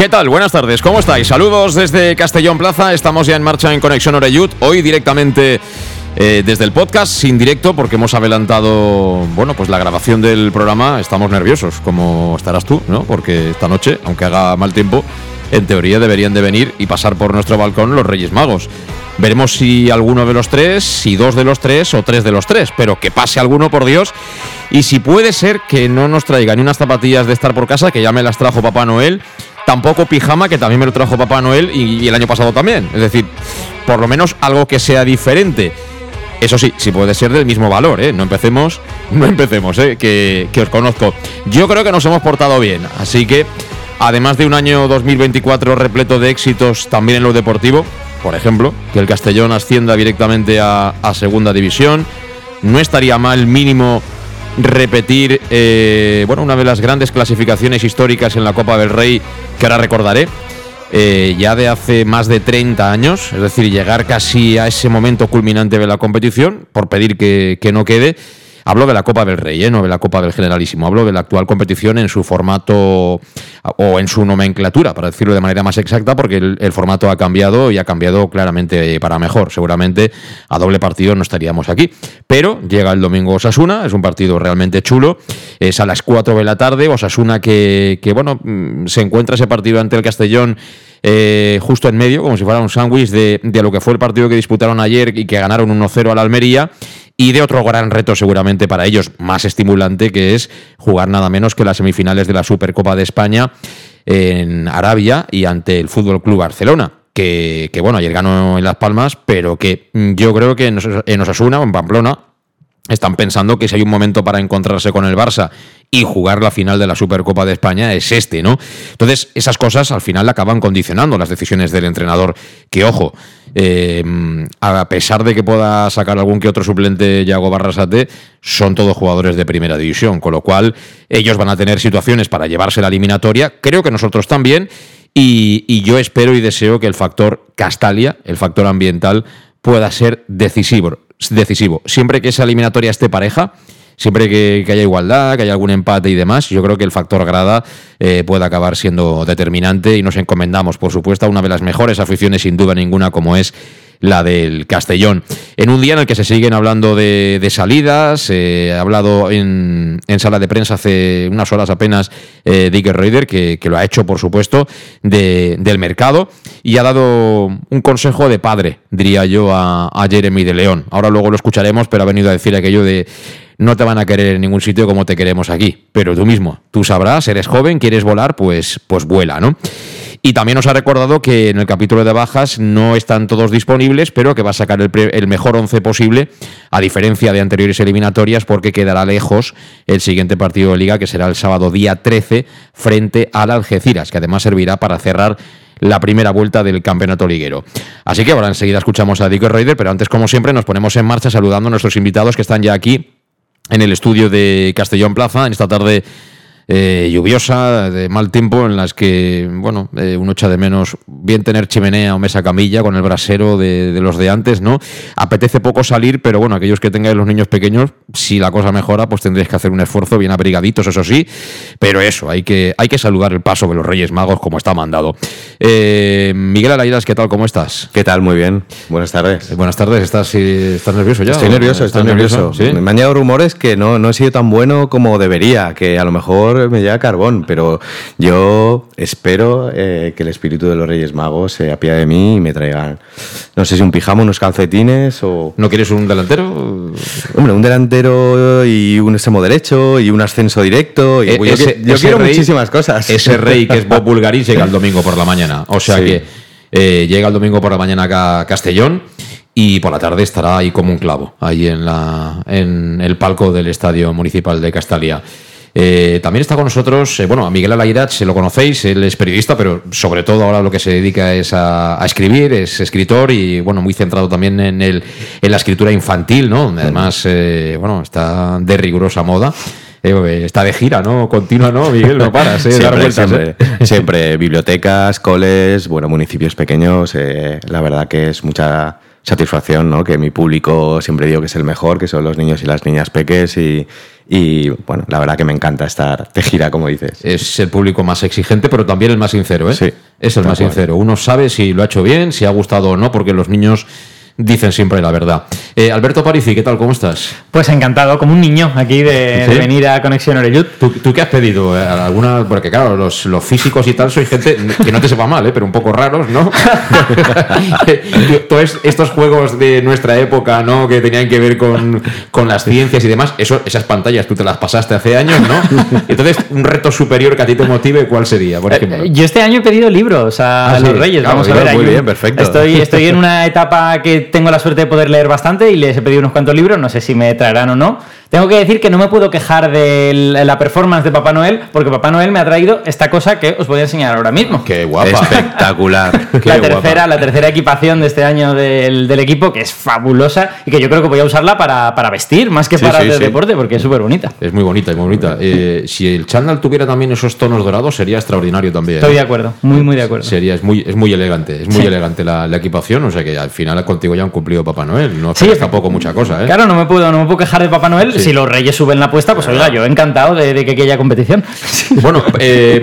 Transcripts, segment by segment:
¿Qué tal? Buenas tardes, ¿cómo estáis? Saludos desde Castellón Plaza, estamos ya en marcha en Conexión Oreyud, hoy directamente eh, desde el podcast, sin directo, porque hemos adelantado, bueno, pues la grabación del programa, estamos nerviosos, como estarás tú, ¿no? Porque esta noche, aunque haga mal tiempo, en teoría deberían de venir y pasar por nuestro balcón los Reyes Magos. Veremos si alguno de los tres, si dos de los tres o tres de los tres, pero que pase alguno por Dios. Y si puede ser que no nos traiga ni unas zapatillas de estar por casa, que ya me las trajo Papá Noel, tampoco pijama, que también me lo trajo Papá Noel y, el año pasado también. Es decir, por lo menos algo que sea diferente. Eso sí, si puede ser del mismo valor, ¿eh? No empecemos, no empecemos, ¿eh? Que, que os conozco. Yo creo que nos hemos portado bien, así que, además de un año 2024 repleto de éxitos también en lo deportivo, por ejemplo, que el Castellón ascienda directamente a Segunda División, no estaría mal mínimo repetir eh, bueno, una de las grandes clasificaciones históricas en la Copa del Rey que ahora recordaré. Eh, ya de hace más de 30 años, es decir, llegar casi a ese momento culminante de la competición, por pedir que, que no quede, Hablo de la Copa del Rey, ¿eh? no de la Copa del Generalísimo. Hablo de la actual competición en su formato o en su nomenclatura, para decirlo de manera más exacta, porque el, formato ha cambiado y ha cambiado claramente para mejor. Seguramente a doble partido no estaríamos aquí. Pero llega el domingo Osasuna, es un partido realmente chulo. Es a las 4 de la tarde. Osasuna que, que bueno, mm, se encuentra ese partido ante el Castellón. Eh, justo en medio, como si fuera un sándwich de, de, lo que fue el partido que disputaron ayer y que ganaron 1-0 al Almería y de otro gran reto seguramente para ellos, más estimulante, que es jugar nada menos que las semifinales de la Supercopa de España en Arabia y ante el Fútbol Club Barcelona. Que, que, bueno, ayer ganó en Las Palmas, pero que yo creo que en Osasuna o en Pamplona están pensando que si hay un momento para encontrarse con el Barça y jugar la final de la Supercopa de España es este, ¿no? Entonces, esas cosas al final acaban condicionando las decisiones del entrenador, que ojo, eh, a pesar de que pueda sacar algún que otro suplente Yago Barrasate, son todos jugadores de primera división, con lo cual ellos van a tener situaciones para llevarse la eliminatoria, creo que nosotros también, y, y yo espero y deseo que el factor Castalia, el factor ambiental, pueda ser decisivo, decisivo. Siempre que esa eliminatoria esté pareja, siempre que, haya igualdad, que haya algún empate y demás, yo creo que el factor grada eh, puede acabar siendo determinante y nos encomendamos, por supuesto, a una de las mejores aficiones, sin duda ninguna, como es la del Castellón. En un día en el que se siguen hablando de, salidas, eh, ha hablado en, sala de prensa hace unas horas apenas eh, Dick Reuter, que, lo ha hecho, por supuesto, del mercado, y ha dado un consejo de padre, diría yo, a, a Jeremy de León. Ahora luego lo escucharemos, pero ha venido a decir aquello de no te van a querer en ningún sitio como te queremos aquí. Pero tú mismo, tú sabrás, eres joven, quieres volar, pues, pues vuela, ¿no? Y también nos ha recordado que en el capítulo de bajas no están todos disponibles, pero que va a sacar el, mejor once posible, a diferencia de anteriores eliminatorias, porque quedará lejos el siguiente partido de liga, que será el sábado día 13, frente al Algeciras, que además servirá para cerrar la primera vuelta del campeonato liguero. Así que ahora enseguida escuchamos a Dico Raider, pero antes, como siempre, nos ponemos en marcha saludando a nuestros invitados que están ya aquí en el estudio de Castellón Plaza, en esta tarde eh, lluviosa, de mal tiempo, en las que, bueno, eh, uno echa de menos bien tener chimenea o mesa camilla con el brasero de, los de antes, ¿no? Apetece poco salir, pero bueno, aquellos que tengáis los niños pequeños, si la cosa mejora, pues tendréis que hacer un esfuerzo bien abrigaditos, eso sí, pero eso, hay que, hay que saludar el paso de los Reyes Magos como está mandado. Eh, Miguel Alairas, ¿qué tal? ¿Cómo estás? ¿Qué tal? Muy bien. Buenas tardes. buenas tardes. ¿Estás, ¿Estás nervioso ya? Estoy nervioso, estoy nervioso. Me han llegado rumores que no, no he sido tan bueno como debería, que a lo mejor me llega carbón, pero yo espero eh, que el espíritu de los Reyes Magos se apiade de mí y me traigan, no sé si un pijama, unos calcetines o... ¿No quieres un delantero? Hombre, un delantero y un extremo derecho y un ascenso directo. Y, E- yo, ese- yo ese quiero rey- muchísimas cosas. Ese rey que es Bob Bulgaris llega el domingo por la mañana. O sea Sí. que eh, llega el domingo por la mañana acá a Castellón y por la tarde estará ahí como un clavo, ahí en, la, en el palco del Estadio Municipal de Castalia. Eh, también está con nosotros, eh, bueno, a Miguel Alayrat, se lo conocéis, él es periodista, pero sobre todo ahora lo que se dedica es a, a escribir, es escritor y, bueno, muy centrado también en, el, en la escritura infantil, ¿no? Donde además, eh, bueno, está de rigurosa moda. Eh, está de gira, ¿no? Continua, ¿no, Miguel? No paras, ¿eh? dar Siempre, vueltas, ¿eh? siempre, bibliotecas, coles, bueno, municipios pequeños. la verdad que es mucha satisfacción, ¿no? Que mi público siempre digo que es el mejor, que son los niños y las niñas peques y, y, bueno, la verdad que me encanta estar de gira, como dices. Es el público más exigente, pero también el más sincero, ¿eh? Sí, es el más cual. sincero. Uno sabe si lo ha hecho bien, si ha gustado o no, porque los niños dicen siempre la verdad. Eh, Alberto Parisi, ¿qué tal? ¿Cómo estás? Pues encantado, como un niño aquí de, ¿Sí? de venir a Conexión Oreyud. ¿Tú, tú qué has pedido? Eh, ¿Alguna? Porque claro, los, los físicos y tal soy gente que no te sepa mal, ¿eh? pero un poco raros, ¿no? Todos estos juegos de nuestra época, ¿no? Que tenían que ver con, con las ciencias y demás, eso, esas pantallas tú te las pasaste hace años, ¿no? Entonces, un reto superior que a ti te motive, ¿cuál sería, por ejemplo? Eh, Yo este año he pedido libros a Ah, sí. los Reyes. Ah, Vamos a ver. muy un- bien, perfecto. Estoy, estoy en una etapa que tengo la suerte de poder leer bastante y les he pedido unos cuantos libros. No sé si me traerán o no. Tengo que decir que no me puedo quejar de la performance de Papá Noel, porque Papá Noel me ha traído esta cosa que os voy a enseñar ahora mismo. Qué guapa. Espectacular. Qué la guapa. tercera, la tercera equipación de este año del, del equipo, que es fabulosa y que yo creo que voy a usarla para, para vestir, más que Sí, para sí, hacer sí. deporte, porque es súper bonita. Es muy bonita, es muy bonita. Eh, si el chándal tuviera también esos tonos dorados, sería extraordinario también. Estoy ¿eh? de acuerdo, muy, muy de acuerdo. Sería, es muy, es muy elegante, es muy Sí. elegante la, la equipación, o sea que al final contigo ya han cumplido Papá Noel, no Sí, tampoco mucha cosa, ¿eh? Claro, no me puedo, no me puedo quejar de Papá Noel. Sí. Si los reyes suben la apuesta, pues oiga, yo encantado de, de que haya competición. Bueno, eh,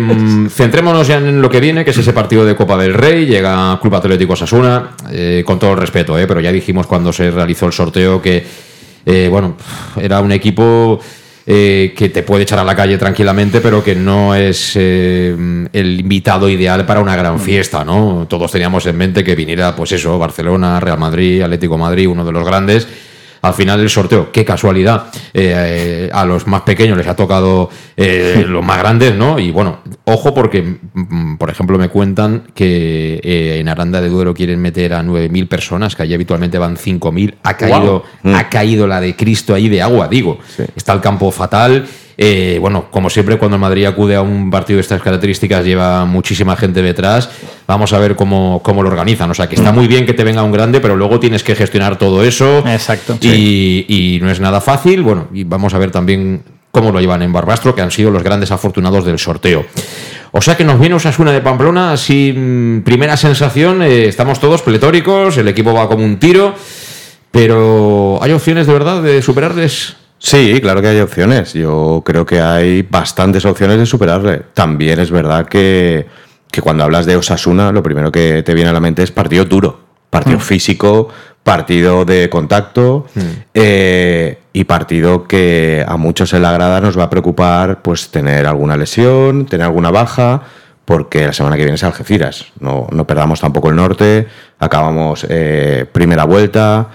centrémonos ya en lo que viene, que es ese partido de Copa del Rey. Llega Club Atlético Osasuna, eh, con todo el respeto, eh, pero ya dijimos cuando se realizó el sorteo que, eh, bueno, era un equipo eh, que te puede echar a la calle tranquilamente, pero que no es eh, el invitado ideal para una gran fiesta, ¿no? Todos teníamos en mente que viniera, pues eso, Barcelona, Real Madrid, Atlético Madrid, uno de los grandes. Al final del sorteo, qué casualidad, eh, a los más pequeños les ha tocado eh, los más grandes, ¿no? Y bueno, ojo porque, mm, por ejemplo, me cuentan que eh, en Aranda de Duero quieren meter a 9.000 personas, que allí habitualmente van 5.000. Ha caído, ha caído la de Cristo ahí de agua, digo. Está el campo fatal. Eh, bueno, como siempre, cuando el Madrid acude a un partido de estas características, lleva muchísima gente detrás. Vamos a ver cómo, cómo lo organizan. O sea, que está muy bien que te venga un grande, pero luego tienes que gestionar todo eso. Exacto. Y, y no es nada fácil. Bueno, y vamos a ver también cómo lo llevan en Barbastro, que han sido los grandes afortunados del sorteo. O sea que nos viene Osasuna de Pamplona, así primera sensación, eh, estamos todos pletóricos, el equipo va como un tiro, pero ¿hay opciones de verdad de superarles? Sí, claro que hay opciones. Yo creo que hay bastantes opciones de superarle. También es verdad que, que cuando hablas de Osasuna, lo primero que te viene a la mente es partido duro, partido físico, partido de contacto eh, y partido que a muchos en la grada nos va a preocupar pues tener alguna lesión, tener alguna baja, porque la semana que viene es Algeciras. No, no perdamos tampoco el norte, acabamos eh, primera vuelta.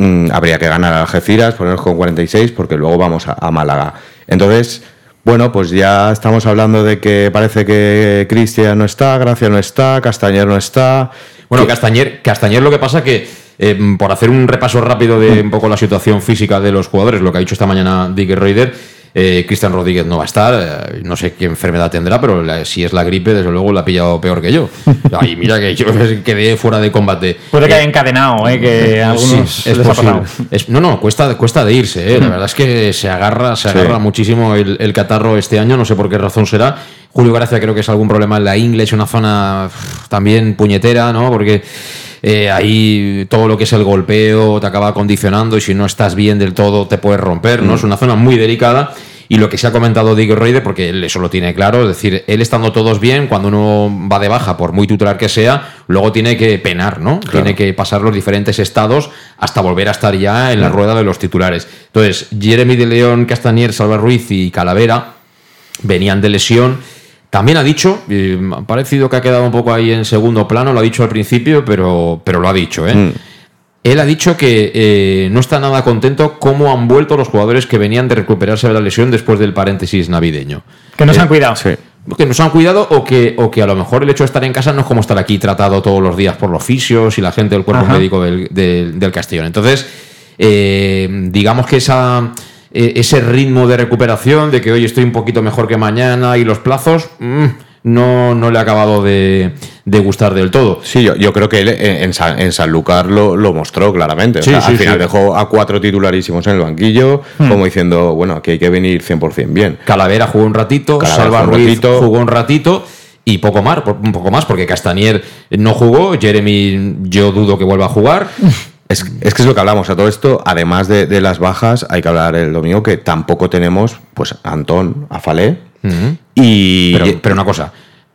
Mm, habría que ganar a Algeciras, ponernos con 46, porque luego vamos a, a Málaga. Entonces, bueno, pues ya estamos hablando de que parece que Cristian no está, Gracia no está, Castañer no está. Bueno, Castañer, Castañer lo que pasa que, eh, por hacer un repaso rápido de un poco la situación física de los jugadores, lo que ha dicho esta mañana Dick Reuter, eh, Cristian Rodríguez no va a estar, eh, no sé qué enfermedad tendrá, pero la- si es la gripe, desde luego la ha pillado peor que yo. Ay, mira que yo quedé fuera de combate. Puede que Eh, haya encadenado, ¿eh? que algunos Sí, es posible. Es- no, no, cuesta, cuesta de irse. ¿eh? La verdad es que se agarra, se Sí. agarra muchísimo el, el catarro este año, no sé por qué razón será. Julio Gracia creo que es algún problema en la ingle, es una zona también puñetera, ¿no? Porque eh, ahí todo lo que es el golpeo te acaba condicionando y si no estás bien del todo te puedes romper, ¿no? Es una zona muy delicada. Y lo que se ha comentado Diego Reuter, porque él eso lo tiene claro, es decir, él estando todos bien, cuando uno va de baja, por muy titular que sea, luego tiene que penar, ¿no? Tiene que pasar los diferentes estados hasta volver a estar ya en la rueda de los titulares. Entonces, Jeremy de León, Castañer, Salva Ruiz y Calavera, venían de lesión. También ha dicho, y me ha parecido que ha quedado un poco ahí en segundo plano, lo ha dicho al principio, pero, pero lo ha dicho, ¿eh? Mm. Él ha dicho que eh, no está nada contento cómo han vuelto los jugadores que venían de recuperarse de la lesión después del paréntesis navideño. Que nos Eh, han cuidado. Sí. que nos han cuidado o que, o que a lo mejor el hecho de estar en casa no es como estar aquí tratado todos los días por los fisios y la gente del cuerpo Ajá. médico del, del, del Castellón. Entonces, eh, digamos que esa, eh, ese ritmo de recuperación, de que hoy estoy un poquito mejor que mañana y los plazos, mm, no, no le ha acabado de, de gustar del todo. Sí, yo, yo creo que él en, en San, en Sanlúcar lo, lo mostró claramente. O Sí, sea, sí, al final sí. dejó a cuatro titularísimos en el banquillo, Hmm. como diciendo, bueno, aquí hay que venir 100% bien. Calavera jugó un ratito, Calavera Salva jugó un Ruiz ratito. jugó un ratito y poco más, un poco más, porque Castanier no jugó, Jeremy yo dudo que vuelva a jugar. Es, es que es lo que hablamos a todo esto, además de, de las bajas, hay que hablar el domingo que tampoco tenemos pues a Antón, a Falé y... Pero, pero una cosa,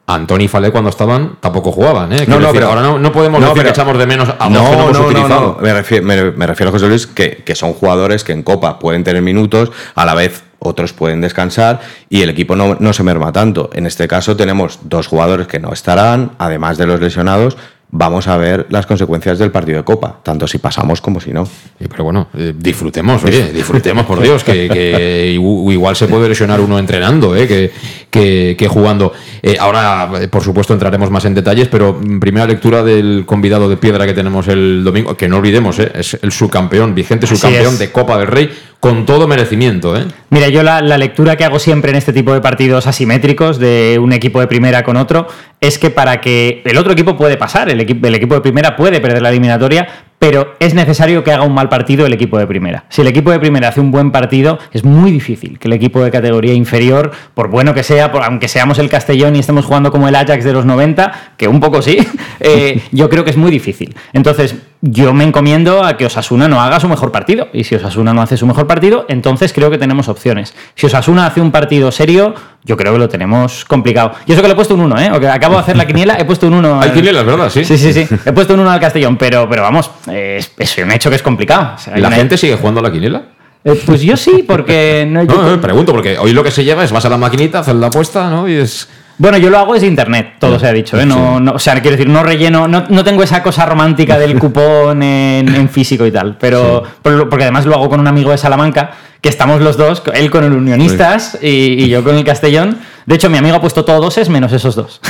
Antoni y Falé cuando estaban tampoco jugaban, ¿eh? No, no, pero- ahora no, no podemos No, decir pero- que echamos de menos a dos no, que no hemos no, no, utilizado. Me, refiero, me, me refiero a José Luis que, que son jugadores que en Copa pueden tener minutos, a la vez otros pueden descansar y el equipo no, no se merma tanto. En este caso tenemos dos jugadores que no estarán, además de los lesionados. Vamos a ver las consecuencias del partido de Copa, tanto si pasamos como si no. Sí, Pero bueno, eh, disfrutemos, oye, disfrutemos, por Dios, que, que igu- igual se puede lesionar uno entrenando, eh, que, que- que jugando. Eh, ahora, eh, por supuesto, entraremos más en detalles, pero mm, primera lectura del convidado de piedra que tenemos el domingo, que no olvidemos, eh, es el subcampeón, vigente subcampeón de Copa del Rey, con todo merecimiento. ¿eh? Mira, yo la, la lectura que hago siempre en este tipo de partidos asimétricos de un equipo de primera con otro es que para que el otro equipo puede pasar, el, equipo el equipo de primera puede perder la eliminatoria, pero es necesario que haga un mal partido el equipo de primera. Si el equipo de primera hace un buen partido, es muy difícil que el equipo de categoría inferior, por bueno que sea, por, aunque seamos el Castellón y estemos jugando como el Ajax de los 90, que un poco sí, eh, yo creo que es muy difícil. Entonces, yo me encomiendo a que Osasuna no haga su mejor partido. Y si Osasuna no hace su mejor partido, entonces creo que tenemos opciones. Si Osasuna hace un partido serio, yo creo que lo tenemos complicado. Y eso que le he puesto un 1, ¿eh? Acabo de hacer la quiniela, he puesto un 1. Hay quinielas, ¿verdad? Sí. Sí, sí, sí. He puesto un 1 al Castellón, pero, pero vamos, es, es un hecho que es complicado. O sea, hay ¿La una- gente sigue jugando a la quiniela? Eh, pues yo sí, porque no, yo- No, no, pregunto, porque hoy lo que se lleva es vas a la maquinita, haces la apuesta, ¿no? Y es. Bueno, yo lo hago desde internet, todo se ha dicho, ¿eh? No, no- o sea, quiero decir, no relleno, no, no tengo esa cosa romántica del cupón en, en físico y tal, pero pero- porque además lo hago con un amigo de Salamanca, que estamos los dos, él con el Unionistas y, y yo con el Castellón. De hecho, mi amigo ha puesto todo doses menos esos dos.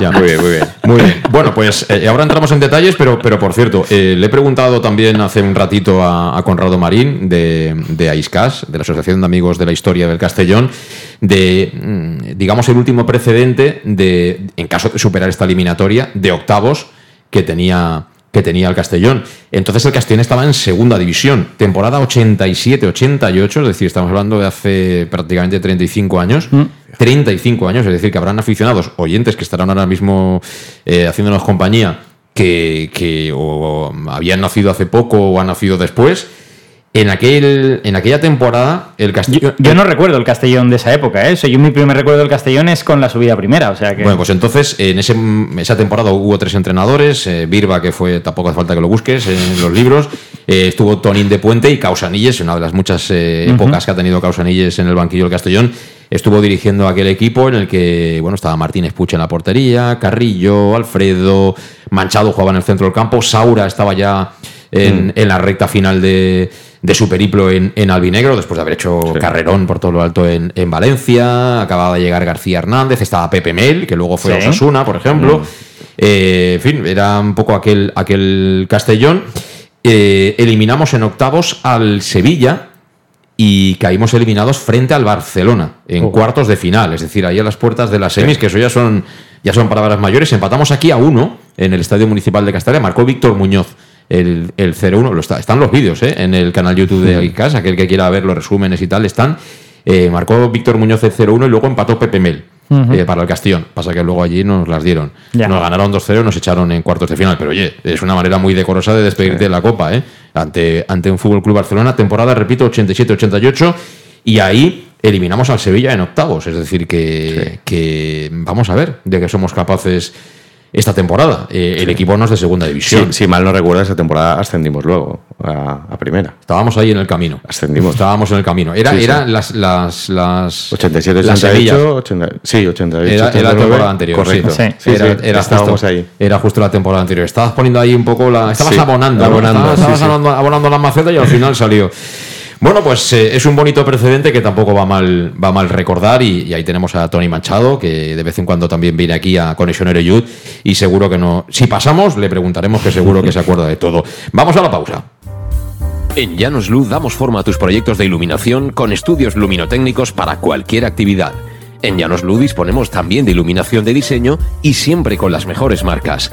Ya. Muy bien, muy bien. Muy bien. Bueno, pues eh, ahora entramos en detalles, pero, pero por cierto, eh, le he preguntado también hace un ratito a, a Conrado Marín de, de AISCAS, de la Asociación de Amigos de la Historia del Castellón, de, mm, digamos, el último precedente de, en caso de superar esta eliminatoria, de octavos que tenía que tenía el Castellón. Entonces el Castellón estaba en segunda división, temporada 87-88, es decir, estamos hablando de hace prácticamente 35 años. 35 años, es decir, que habrán aficionados, oyentes que estarán ahora mismo eh, haciéndonos compañía, que, que o habían nacido hace poco o han nacido después. En, aquel, en aquella temporada, el Castellón. yo no recuerdo el Castellón de esa época, ¿eh? O sea, yo mi primer recuerdo del Castellón es con la subida primera, o sea que... Bueno, pues entonces en ese, esa temporada hubo tres entrenadores, eh, Birba, que fue, tampoco hace falta que lo busques en los libros, eh, estuvo Tonín de Puente y Causanilles, una de las muchas eh, épocas que ha tenido Causanilles en el banquillo del Castellón, estuvo dirigiendo aquel equipo en el que, bueno, estaba Martínez Puche en la portería, Carrillo, Alfredo, Manchado jugaba en el centro del campo, Saura estaba ya en, en la recta final de, de su periplo en, en Albinegro, después de haber hecho carrerón por todo lo alto en, en Valencia, acababa de llegar García Hernández, estaba Pepe Mel, que luego fue a. Osasuna, por ejemplo. Eh, en fin, era un poco aquel, aquel Castellón. Eh, eliminamos en octavos al Sevilla y caímos eliminados frente al Barcelona en Oh. cuartos de final, es decir, ahí a las puertas de las semis, que eso ya son, ya son palabras mayores. Empatamos aquí a uno en el Estadio Municipal de Castalia, marcó Víctor Muñoz. El, el 0-1, lo está, están los vídeos ¿eh? en el canal YouTube de ICAS, aquel que quiera ver los resúmenes y tal, están. Eh, marcó Víctor Muñoz el 0-1 y luego empató Pepe Mel eh, para el Castellón. Pasa que luego allí nos las dieron. Ya. Nos ganaron 2-0 y nos echaron en cuartos de final. Pero oye, es una manera muy decorosa de despedirte de la Copa, ¿eh? Ante, ante un Fútbol Club Barcelona, temporada, repito, 87-88. Y ahí eliminamos al Sevilla en octavos. Es decir, que, que vamos a ver de que somos capaces esta temporada. Eh, el equipo no es de segunda división. Sí, si mal no recuerdo, esa temporada ascendimos luego a, a primera. Estábamos ahí en el camino. Ascendimos. Estábamos en el camino. Era, Sí, sí. era las, las, las 87, las Sevillas. 88, 80, sí, 88, Era, era la 89, temporada anterior. Correcto. Sí, Sí, Sí, era, sí, era estábamos justo, ahí. Era justo la temporada anterior. Estabas poniendo ahí un poco la. Estabas Sí, abonando. ¿no? abonando, Estabas, sí, estabas sí. abonando, abonando la maceta y al final salió. Bueno, pues eh, es un bonito precedente que tampoco va mal, va mal recordar y, ahí tenemos a Tony Machado, que de vez en cuando también viene aquí a Conexionero Youth y seguro que no... Si pasamos, le preguntaremos que seguro que se acuerda de todo. Vamos a la pausa. En Llanos Luz damos forma a tus proyectos de iluminación con estudios luminotécnicos para cualquier actividad. En Llanos Luz disponemos también de iluminación de diseño y siempre con las mejores marcas.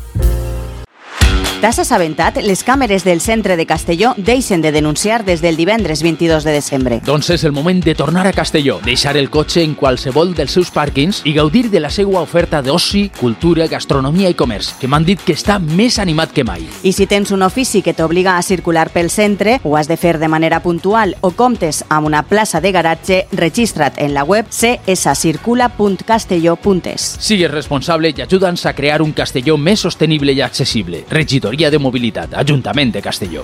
T'has assabentat? Les càmeres del centre de Castelló deixen de denunciar des del divendres 22 de desembre. Doncs és el moment de tornar a Castelló, deixar el cotxe en qualsevol dels seus pàrquings i gaudir de la seva oferta d'oci, cultura, gastronomia i comerç, que m'han dit que està més animat que mai. I si tens un ofici que t'obliga a circular pel centre, ho has de fer de manera puntual o comptes amb una plaça de garatge, registra't en la web cscircula.castelló.es. Sigues responsable i ajuda'ns a crear un Castelló més sostenible i accessible. De Mobilitat, Ajuntament de Castelló.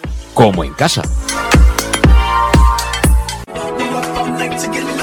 como en casa.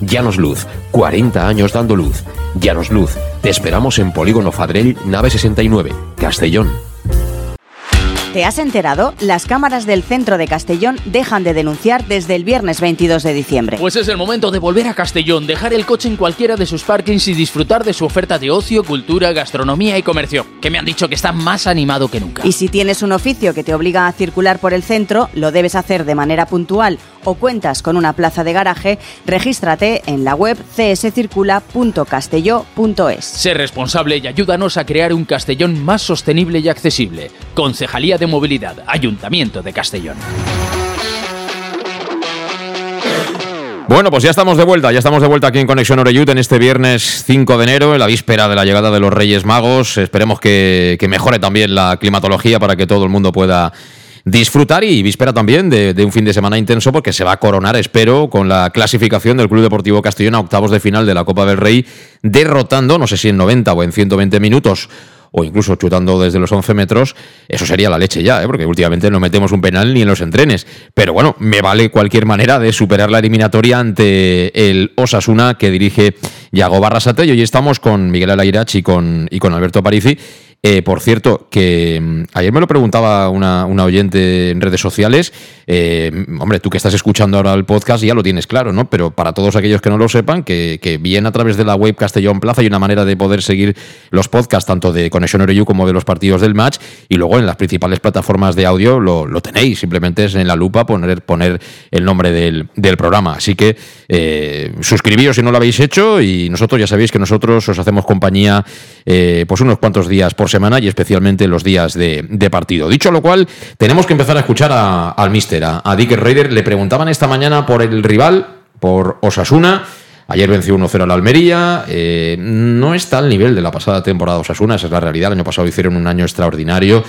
Llanos Luz, 40 años dando luz. Llanos Luz, te esperamos en Polígono Fadrell, nave 69, Castellón. ¿Te has enterado? Las cámaras del centro de Castellón dejan de denunciar desde el viernes 22 de diciembre. Pues es el momento de volver a Castellón, dejar el coche en cualquiera de sus parkings y disfrutar de su oferta de ocio, cultura, gastronomía y comercio, que me han dicho que está más animado que nunca. Y si tienes un oficio que te obliga a circular por el centro, lo debes hacer de manera puntual o cuentas con una plaza de garaje, regístrate en la web cscircula.castelló.es. Sé responsable y ayúdanos a crear un Castellón más sostenible y accesible. Concejalía de Movilidad, Ayuntamiento de Castellón. Bueno, pues ya estamos de vuelta, ya estamos de vuelta aquí en Conexión Oreyut en este viernes 5 de enero, en la víspera de la llegada de los Reyes Magos. Esperemos que, que mejore también la climatología para que todo el mundo pueda disfrutar y víspera también de, un fin de semana intenso porque se va a coronar, espero, con la clasificación del Club Deportivo Castellón a octavos de final de la Copa del Rey, derrotando, no sé si en 90 o en 120 minutos o incluso chutando desde los 11 metros, eso sería la leche ya, ¿eh? porque últimamente no metemos un penal ni en los entrenes. Pero bueno, me vale cualquier manera de superar la eliminatoria ante el Osasuna que dirige Yago Barrasate. Y hoy estamos con Miguel Alairach y con, y con Alberto Parisi. Eh, por cierto, que mm, ayer me lo preguntaba una, oyente en redes sociales. Eh, hombre, tú que estás escuchando ahora el podcast ya lo tienes claro, ¿no? Pero para todos aquellos que no lo sepan, que, que bien a través de la web Castellón Plaza hay una manera de poder seguir los podcasts tanto de Conexión Oreyu como de los partidos del match. Y luego en las principales plataformas de audio lo, tenéis. Simplemente es en la lupa poner, el nombre del, del programa. Así que eh, suscribíos si no lo habéis hecho. Y nosotros ya sabéis que nosotros os hacemos compañía eh, pues unos cuantos días por semana y especialmente los días de, partido. Dicho lo cual, tenemos que empezar a escuchar a, al mister, a, a Dick Raider. Le preguntaban esta mañana por el rival, por Osasuna. Ayer venció 1-0 al Almería. Eh, no está al nivel de la pasada temporada Osasuna, esa es la realidad. El año pasado hicieron un año extraordinario.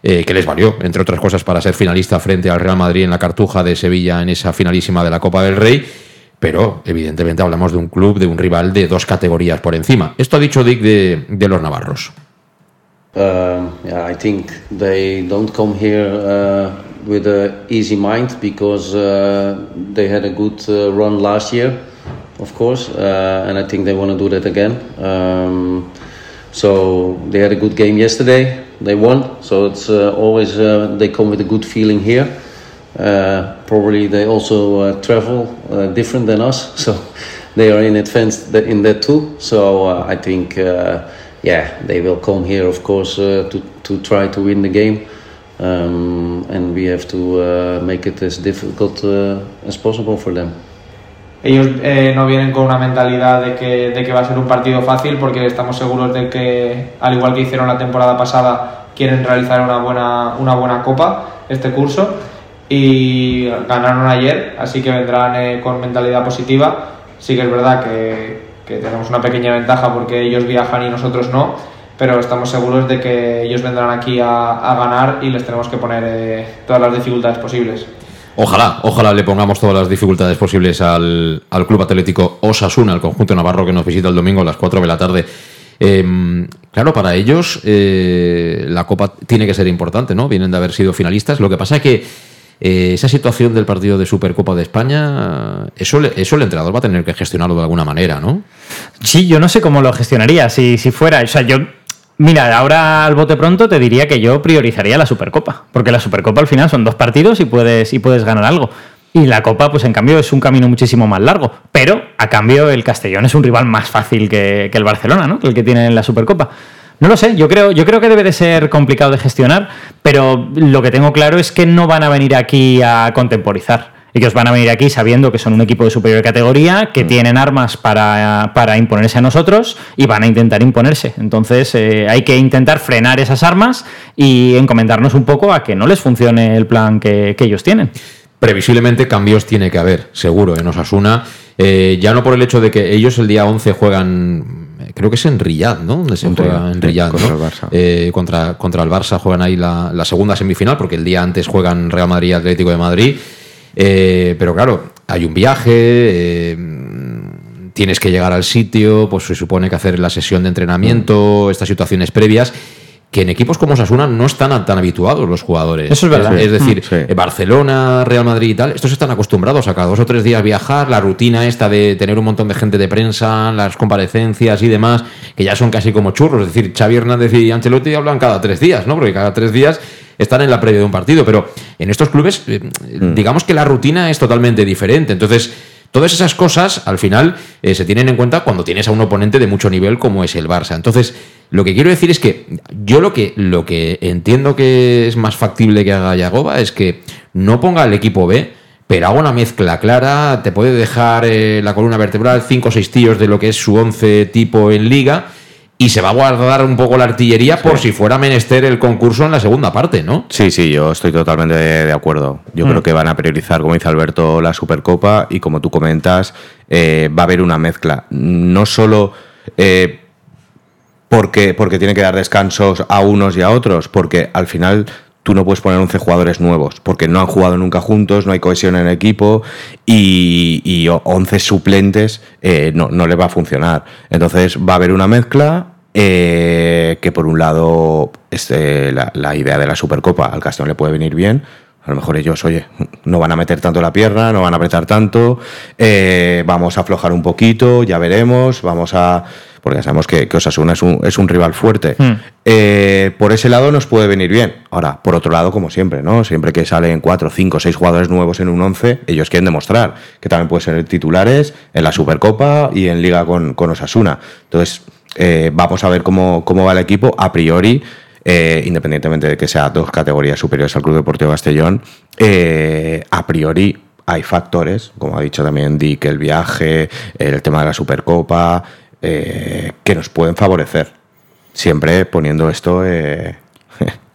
Eh, que les valió, entre otras cosas, para ser finalista frente al Real Madrid en la Cartuja de Sevilla en esa finalísima de la Copa del Rey pero evidentemente hablamos de un club, de un rival de dos categorías por encima. Esto ha dicho Dick de los navarros. Um, yeah, I think they don't come here uh, with an easy mind because uh, they had a good uh, run last year, of course, uh, and I think they want to do that again. Um, so they had a good game yesterday. They won, so it's uh, always uh, they come with a good feeling here. Probably they also travel different than us, so they are in advance in that too. So I think, yeah, they will come here, of course, to to try to win the game, um, and we have to make it as difficult as possible for them. Ellos eh, no vienen con una mentalidad de que, de que va a ser un partido fácil porque estamos seguros de que, al igual que hicieron la temporada pasada, quieren realizar una buena, una buena copa este curso y ganaron ayer, así que vendrán eh, con mentalidad positiva. Sí que es verdad que, que, tenemos una pequeña ventaja porque ellos viajan y nosotros no, pero estamos seguros de que ellos vendrán aquí a, ganar y les tenemos que poner eh, todas las dificultades posibles. Ojalá, ojalá le pongamos todas las dificultades posibles al, al Club Atlético Osasuna, al conjunto navarro que nos visita el domingo a las 4 de la tarde. Eh, claro, para ellos eh, la Copa tiene que ser importante, ¿no? Vienen de haber sido finalistas. Lo que pasa es que eh, esa situación del partido de Supercopa de España, eso, eso el entrenador va a tener que gestionarlo de alguna manera, ¿no? Sí, yo no sé cómo lo gestionaría si, si fuera. O sea, yo. Mira, ahora al bote pronto te diría que yo priorizaría la Supercopa, porque la Supercopa al final son dos partidos y puedes, y puedes ganar algo. Y la Copa, pues en cambio, es un camino muchísimo más largo. Pero, a cambio, el Castellón es un rival más fácil que, que el Barcelona, ¿no? Que el que tiene en la Supercopa. No lo sé, yo creo, yo creo que debe de ser complicado de gestionar, pero lo que tengo claro es que no van a venir aquí a contemporizar. Ellos van a venir aquí sabiendo que son un equipo de superior categoría, que tienen armas para, para imponerse a nosotros y van a intentar imponerse. Entonces eh, hay que intentar frenar esas armas y encomendarnos un poco a que no les funcione el plan que, que ellos tienen. Previsiblemente cambios tiene que haber, seguro, en Osasuna. Eh, ya no por el hecho de que ellos el día 11 juegan, creo que es en Riyadh, ¿no? Donde se En juega Riyadh, en Riyadh, contra ¿no? el Barça. Eh, contra, contra el Barça juegan ahí la, la segunda semifinal, porque el día antes juegan Real Madrid y Atlético de Madrid. Eh, pero claro, hay un viaje, eh, tienes que llegar al sitio, pues se supone que hacer la sesión de entrenamiento, estas situaciones previas. Que en equipos como Sasuna no están tan habituados los jugadores. Eso es verdad. Es decir, Sí. eh, Barcelona, Real Madrid y tal, estos están acostumbrados a cada dos o tres días viajar, la rutina esta de tener un montón de gente de prensa, las comparecencias y demás, que ya son casi como churros. Es decir, Xavi Hernández y Ancelotti hablan cada tres días, ¿no? Porque cada tres días están en la previa de un partido. Pero en estos clubes, eh, digamos que la rutina es totalmente diferente. Entonces, todas esas cosas, al final, eh, se tienen en cuenta cuando tienes a un oponente de mucho nivel como es el Barça. Entonces, lo que quiero decir es que yo lo que, lo que entiendo que es más factible que haga Yagoba es que no ponga el equipo B, pero haga una mezcla clara, te puede dejar eh, la columna vertebral, cinco o seis tíos de lo que es su once tipo en liga, y se va a guardar un poco la artillería por si fuera menester el concurso en la segunda parte, ¿no? Sí, sí, yo estoy totalmente de, de acuerdo. Yo Mm. creo que van a priorizar, como dice Alberto, la Supercopa y como tú comentas, eh, va a haber una mezcla. No solo eh, porque, porque tiene que dar descansos a unos y a otros, porque al final tú no puedes poner 11 jugadores nuevos, porque no han jugado nunca juntos, no hay cohesión en el equipo y, y 11 suplentes eh, no, no le va a funcionar. Entonces va a haber una mezcla eh, que por un lado este, la, la idea de la Supercopa al Castellón le puede venir bien. A lo mejor ellos, oye, no van a meter tanto la pierna, no van a apretar tanto, eh, vamos a aflojar un poquito, ya veremos, vamos a... Porque sabemos que, que Osasuna es un, es un rival fuerte. Hmm. Eh, por ese lado nos puede venir bien. Ahora, por otro lado, como siempre, ¿no? Siempre que salen cuatro, cinco, seis jugadores nuevos en un 11, ellos quieren demostrar que también pueden ser titulares en la Supercopa y en Liga con, con Osasuna. Entonces, eh, vamos a ver cómo, cómo va el equipo. A priori, eh, independientemente de que sea dos categorías superiores al Club Deportivo Castellón, eh, a priori hay factores, como ha dicho también Dick, el viaje, el tema de la Supercopa, eh, que nos pueden favorecer. Siempre poniendo esto eh,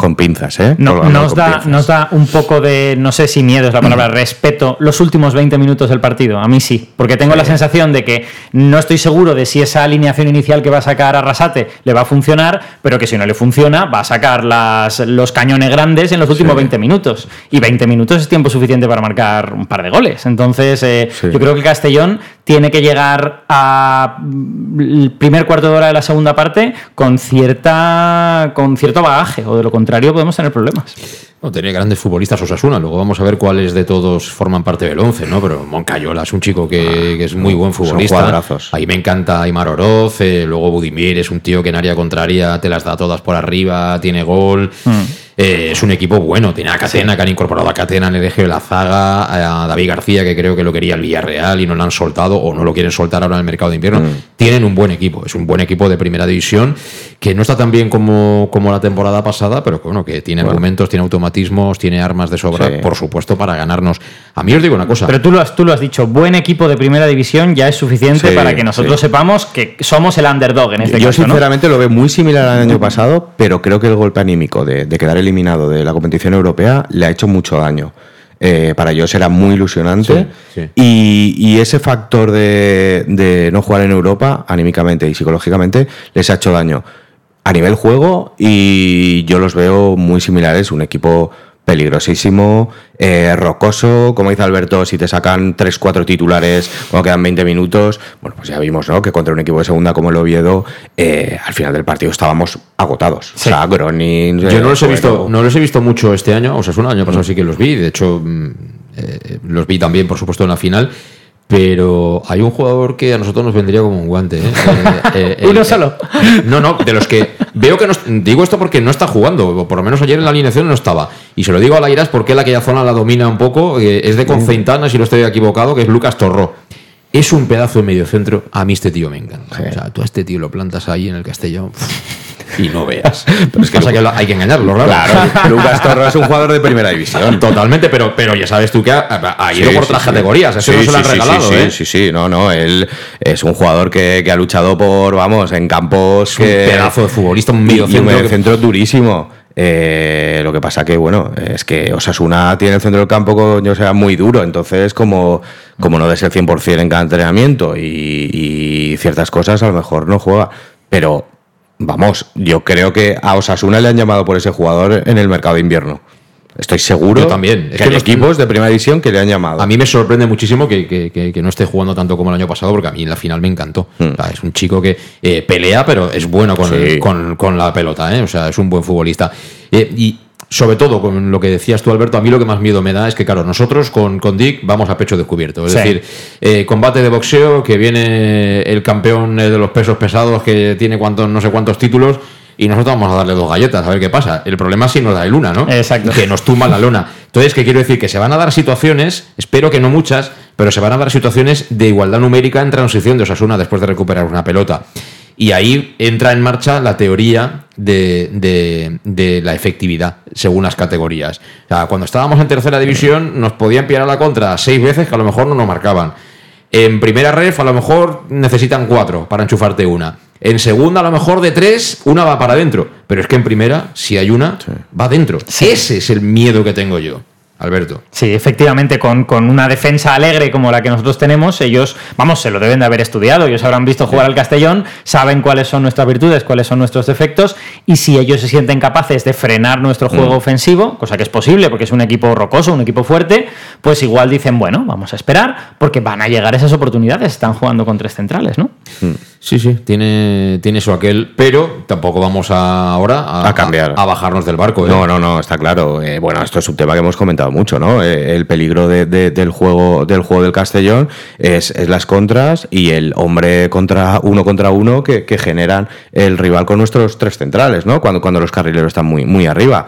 con pinzas, ¿eh? No, nos, da, pinzas. nos da un poco de, no sé si miedo es la palabra, respeto los últimos 20 minutos del partido. A mí sí, porque tengo la sensación de que no estoy seguro de si esa alineación inicial que va a sacar Arrasate le va a funcionar, pero que si no le funciona va a sacar las, los cañones grandes en los últimos 20 minutos. Y 20 minutos es tiempo suficiente para marcar un par de goles. Entonces, eh, Sí. yo creo que Castellón tiene que llegar a el primer cuarto de hora de la segunda parte con cierta con cierto bagaje o de lo contrario podemos tener problemas. No, tiene grandes futbolistas Osasuna, luego vamos a ver cuáles de todos forman parte del 11, ¿no? Pero Moncayola es un chico que, que es muy buen futbolista. Ahí me encanta Aymar Oroz, eh, luego Budimir es un tío que en área contraria te las da todas por arriba, tiene gol. Eh, es un equipo bueno, tiene a Catena, que han incorporado a Catena en el eje de la zaga, a David García, que creo que lo quería el Villarreal y no lo han soltado o no lo quieren soltar ahora en el mercado de invierno. Tienen un buen equipo, es un buen equipo de primera división, que no está tan bien como, como la temporada pasada, pero que, bueno, que tiene argumentos, tiene automatismos, tiene armas de sobra, Sí. por supuesto, para ganarnos. A mí os digo una cosa. Pero tú lo, has, tú lo has dicho, buen equipo de primera división ya es suficiente Sí, para que nosotros sí. sepamos que somos el underdog en este Yo caso. ¿no? sinceramente lo veo muy similar al año pasado, pero creo que el golpe anímico de, de quedar eliminado de la competición europea le ha hecho mucho daño. Eh, para ellos era muy ilusionante Sí, sí. Y, y ese factor de, de no jugar en Europa, anímicamente y psicológicamente, les ha hecho daño a nivel juego y yo los veo muy similares, un equipo peligrosísimo, eh, rocoso, como dice Alberto, si te sacan 3-4 titulares cuando quedan 20 minutos, bueno, pues ya vimos, ¿no? Que contra un equipo de segunda como el Oviedo, eh, al final del partido estábamos agotados. O sea, Gronin... Yo no los he visto, no los he visto mucho este año, o sea, el año pasado sí que los vi, de hecho mm, eh, los vi también, por supuesto, en la final. Pero hay un jugador que a nosotros nos vendría como un guante. ¿eh? Eh, eh, Uno el- solo. No, no, de los que veo que no. Digo esto porque no está jugando, o por lo menos ayer en la alineación no estaba. Y se lo digo a Lairas porque él aquella zona la domina un poco. eh, es de Conceitana, si no estoy equivocado, que es Lucas Torró. Es un pedazo de medio centro. A mí este tío me encanta. O sea, tú a este tío lo plantas ahí en el Castellón. Y no veas. Pero es que, Pasa que hay que engañarlo, ¿no? Claro, Lucas Torro es un jugador de primera división. Totalmente, pero, pero ya sabes tú que ha, ha ido Sí, por otras sí. categorías. Eso Sí, no se lo han regalado, sí, ¿eh? Sí, sí, no, no. Él es un jugador que, que ha luchado por, vamos, en campos un que. pedazo de futbolista, un mediocentro un que- mediocentro durísimo. Eh, lo que pasa que, bueno, es que Osasuna tiene el centro del campo, sea, muy duro. Entonces, como, como no des el 100% en cada entrenamiento y, y ciertas cosas, a lo mejor no juega. Pero, vamos, yo creo que a Osasuna le han llamado por ese jugador en el mercado de invierno. Estoy seguro Yo también. que Es que hay los- equipos de primera división que le han llamado. A mí me sorprende muchísimo que, que- que- que no esté jugando tanto como el año pasado, porque a mí en la final me encantó. O sea, es un chico que eh, pelea, pero es bueno con, Sí. el- con- con la pelota, ¿eh? o sea, es un buen futbolista. Eh, y sobre todo, con lo que decías tú, Alberto, a mí lo que más miedo me da es que, claro, nosotros con, con Dick vamos a pecho descubierto. Es Sí. decir, eh, combate de boxeo, que viene el campeón eh, de los pesos pesados, que tiene cuantos, no sé cuántos títulos. Y nosotros vamos a darle dos galletas, a ver qué pasa. El problema es si nos da el una, ¿no? Exacto. Que nos tumba la lona. Entonces, ¿qué quiero decir? Que se van a dar situaciones, espero que no muchas, pero se van a dar situaciones de igualdad numérica en transición de Osasuna después de recuperar una pelota. Y ahí entra en marcha la teoría de, de- de la efectividad según las categorías. O sea, cuando estábamos en tercera división nos podían pillar a la contra seis veces que a lo mejor no nos marcaban. En primera ref a lo mejor necesitan cuatro para enchufarte una. En segunda a lo mejor de tres, una va para adentro. Pero es que en primera, si hay una, va dentro. Ese es el miedo que tengo yo, Alberto. Sí, efectivamente, con, con una defensa alegre como la que nosotros tenemos, ellos, vamos, se lo deben de haber estudiado, ellos habrán visto jugar al Castellón, saben cuáles son nuestras virtudes, cuáles son nuestros defectos, y si ellos se sienten capaces de frenar nuestro juego Mm. ofensivo, cosa que es posible porque es un equipo rocoso, un equipo fuerte, pues igual dicen, bueno, vamos a esperar, porque van a llegar esas oportunidades, están jugando con tres centrales, ¿no? Sí, sí, tiene, tiene eso aquel, pero tampoco vamos a, ahora a, A cambiar. a, bajarnos del barco. ¿eh? No, no, no, está claro. Eh, bueno, esto es un tema que hemos comentado mucho, ¿no? Eh, el peligro de- de- del juego del juego del Castellón es, es las contras y el hombre contra uno contra uno que, que generan el rival con nuestros tres centrales, ¿no? Cuando, cuando los carrileros están muy, muy arriba.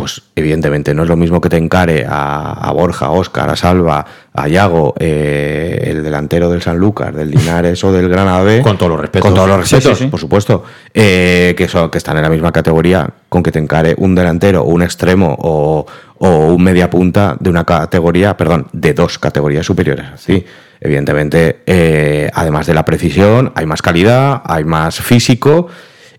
Pues evidentemente no es lo mismo que te encare a, a Borja, a Óscar, a Salva, a Yago, eh, el delantero del San Lucas, del Linares o del Granada B. Con todos los respetos. Con todos los Sí, sí, respetos, sí. por supuesto. eh, que, son, que están en la misma categoría con que te encare un delantero, un extremo o, o un media punta de una categoría, perdón, de dos categorías superiores. Sí, evidentemente, eh, además de la precisión, hay más calidad, hay más físico.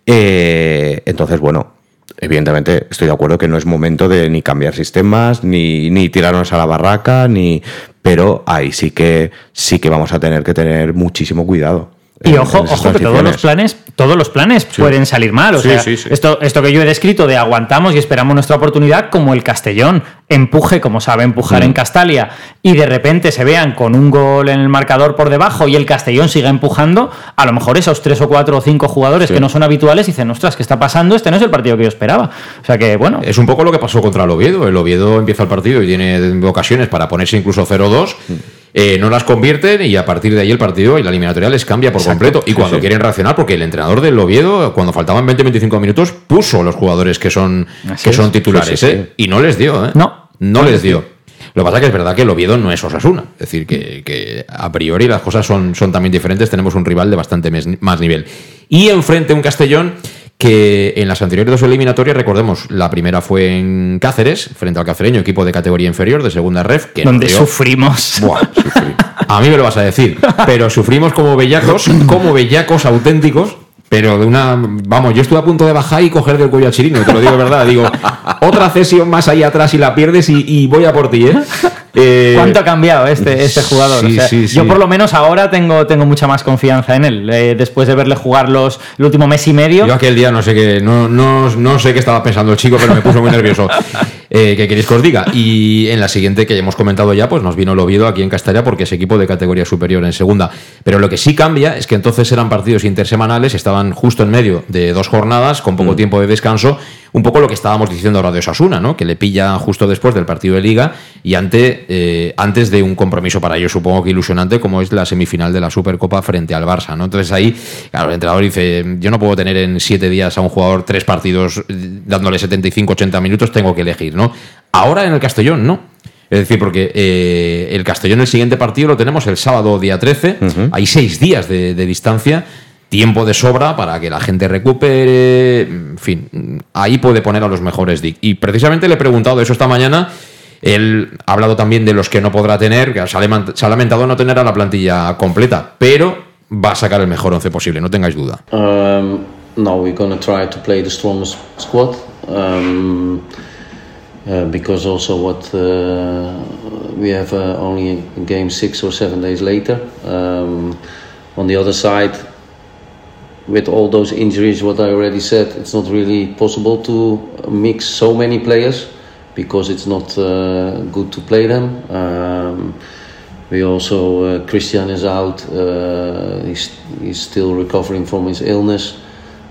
entonces, bueno, evidentemente estoy de acuerdo que no es momento de ni cambiar sistemas, ni, ni tirarnos a la barraca, ni. Pero ahí sí que sí que vamos a tener que tener muchísimo cuidado. Y en- ojo, en ojo que todos los planes, todos los planes pueden salir mal. O Sí, sea, sí, sí. Esto, esto que yo he descrito de aguantamos y esperamos nuestra oportunidad, como el Castellón empuje, como sabe empujar Mm. en Castalia, y de repente se vean con un gol en el marcador por debajo y el Castellón siga empujando, a lo mejor esos tres o cuatro o cinco jugadores que no son habituales dicen, ostras, ¿qué está pasando? Este no es el partido que yo esperaba. O sea que, bueno, Es un poco lo que pasó contra el Oviedo. El Oviedo empieza el partido y tiene ocasiones para ponerse incluso 0-2. Eh, no las convierten y a partir de ahí el partido y la eliminatoria les cambia por completo. Y cuando sí. quieren reaccionar, porque el entrenador del Oviedo, cuando faltaban 20-25 minutos, puso los jugadores que son, Así que es. son titulares. Sí, ¿eh? Y no les dio. ¿eh? No. No les dio. Lo que pasa es que es verdad que el Oviedo no es Osasuna. Es decir, que, que a priori las cosas son, son también diferentes. Tenemos un rival de bastante mes- más nivel. Y enfrente un Castellón que en las anteriores dos eliminatorias, recordemos, la primera fue en Cáceres, frente al cacereño, equipo de categoría inferior, de segunda ref, que donde sufrimos. Buah, sufrí. A mí me lo vas a decir. Pero sufrimos como bellacos, como bellacos auténticos. Pero de una. Vamos, yo estuve a punto de bajar y coger del cuello a Chirino, te lo digo de verdad. Digo, otra cesión más ahí atrás y la pierdes y, y voy a por ti, ¿eh? Eh, ¿Cuánto ha cambiado este, este jugador? sí, O sea, sí, sí. Yo por lo menos ahora tengo, tengo mucha más confianza en él. Eh, después de verle jugar los, el último mes y medio. Yo aquel día no sé qué, no, no, no sé qué estaba pensando el chico, pero me puso muy nervioso. Eh, ¿Qué queréis que os diga? Y en la siguiente que hemos comentado ya, pues nos vino el Oviedo aquí en Castellá porque es equipo de categoría superior en segunda. Pero lo que sí cambia es que entonces eran partidos intersemanales, estaban justo en medio de dos jornadas, con poco tiempo de descanso. Un poco lo que estábamos diciendo ahora de Osasuna, ¿no? Que le pilla justo después del partido de Liga y ante, eh, antes de un compromiso para ellos, supongo que ilusionante, como es la semifinal de la Supercopa frente al Barça, ¿no? Entonces ahí, claro, el entrenador dice: Yo no puedo tener en siete días a un jugador tres partidos eh, dándole 75-80 minutos, tengo que elegir, ¿no? Ahora en el Castellón, no. Es decir, porque eh, el Castellón, el siguiente partido lo tenemos el sábado día 13, hay seis días de, de distancia. tiempo de sobra para que la gente recupere. En fin, ahí puede poner a los mejores Dick. Y precisamente le he preguntado eso esta mañana. Él ha hablado también de los que no podrá tener, que se ha lamentado no tener a la plantilla completa, pero va a sacar el mejor once posible, no tengáis duda. Um, no, we're going to try to play the strongest squad. Um, uh, because also what uh, we have uh, only a game six or seven days later. Um, on the other side, with all those injuries, what I already said, it's not really possible to mix so many players because it's not uh, good to play them. Um, we also uh, Christian is out; uh, he's, he's still recovering from his illness.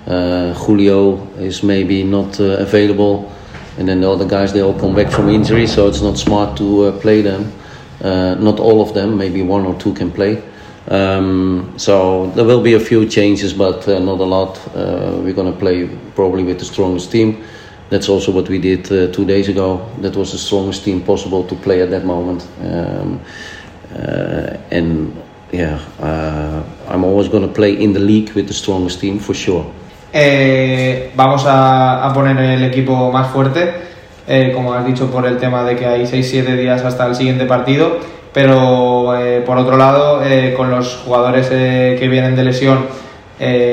Julio is maybe not available, and then the other guys they all come back from injury, so it's not smart to play them. not all of them, maybe one or two can play. Um, so there will be a few changes, but uh, not a lot. Uh, we're going to play probably with the strongest team. That's also what we did uh, two days ago. That was the strongest team possible to play at that moment. Um, uh, and yeah, uh, I'm always going to play in the league with the strongest team for sure. Eh, vamos a, a, poner el equipo más fuerte, eh, como has dicho, por el tema de que hay 6-7 días hasta el siguiente partido pero eh, por otro lado, eh, con los jugadores eh, que vienen de lesión,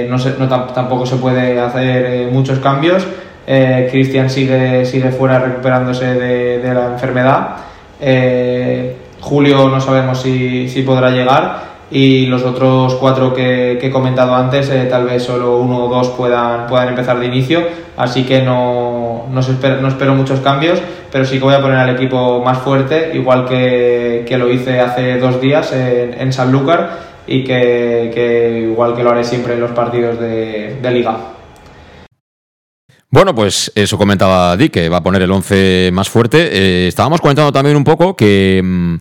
no, se, no tampoco se puede hacer muchos cambios. Cristian sigue, sigue fuera recuperándose de, de la enfermedad. Julio no sabemos si, si podrá llegar y los otros cuatro que, que he comentado antes, eh, tal vez solo uno o dos puedan, puedan empezar de inicio, así que no, no, espero, no espero muchos cambios, pero sí que voy a poner al equipo más fuerte, igual que, que lo hice hace dos días en, en Sanlúcar y que, que, igual que lo haré siempre en los partidos de, de liga. Bueno, pues eso comentaba Dick, que va a poner el 11 más fuerte. Eh, estábamos comentando también un poco que... Mmm,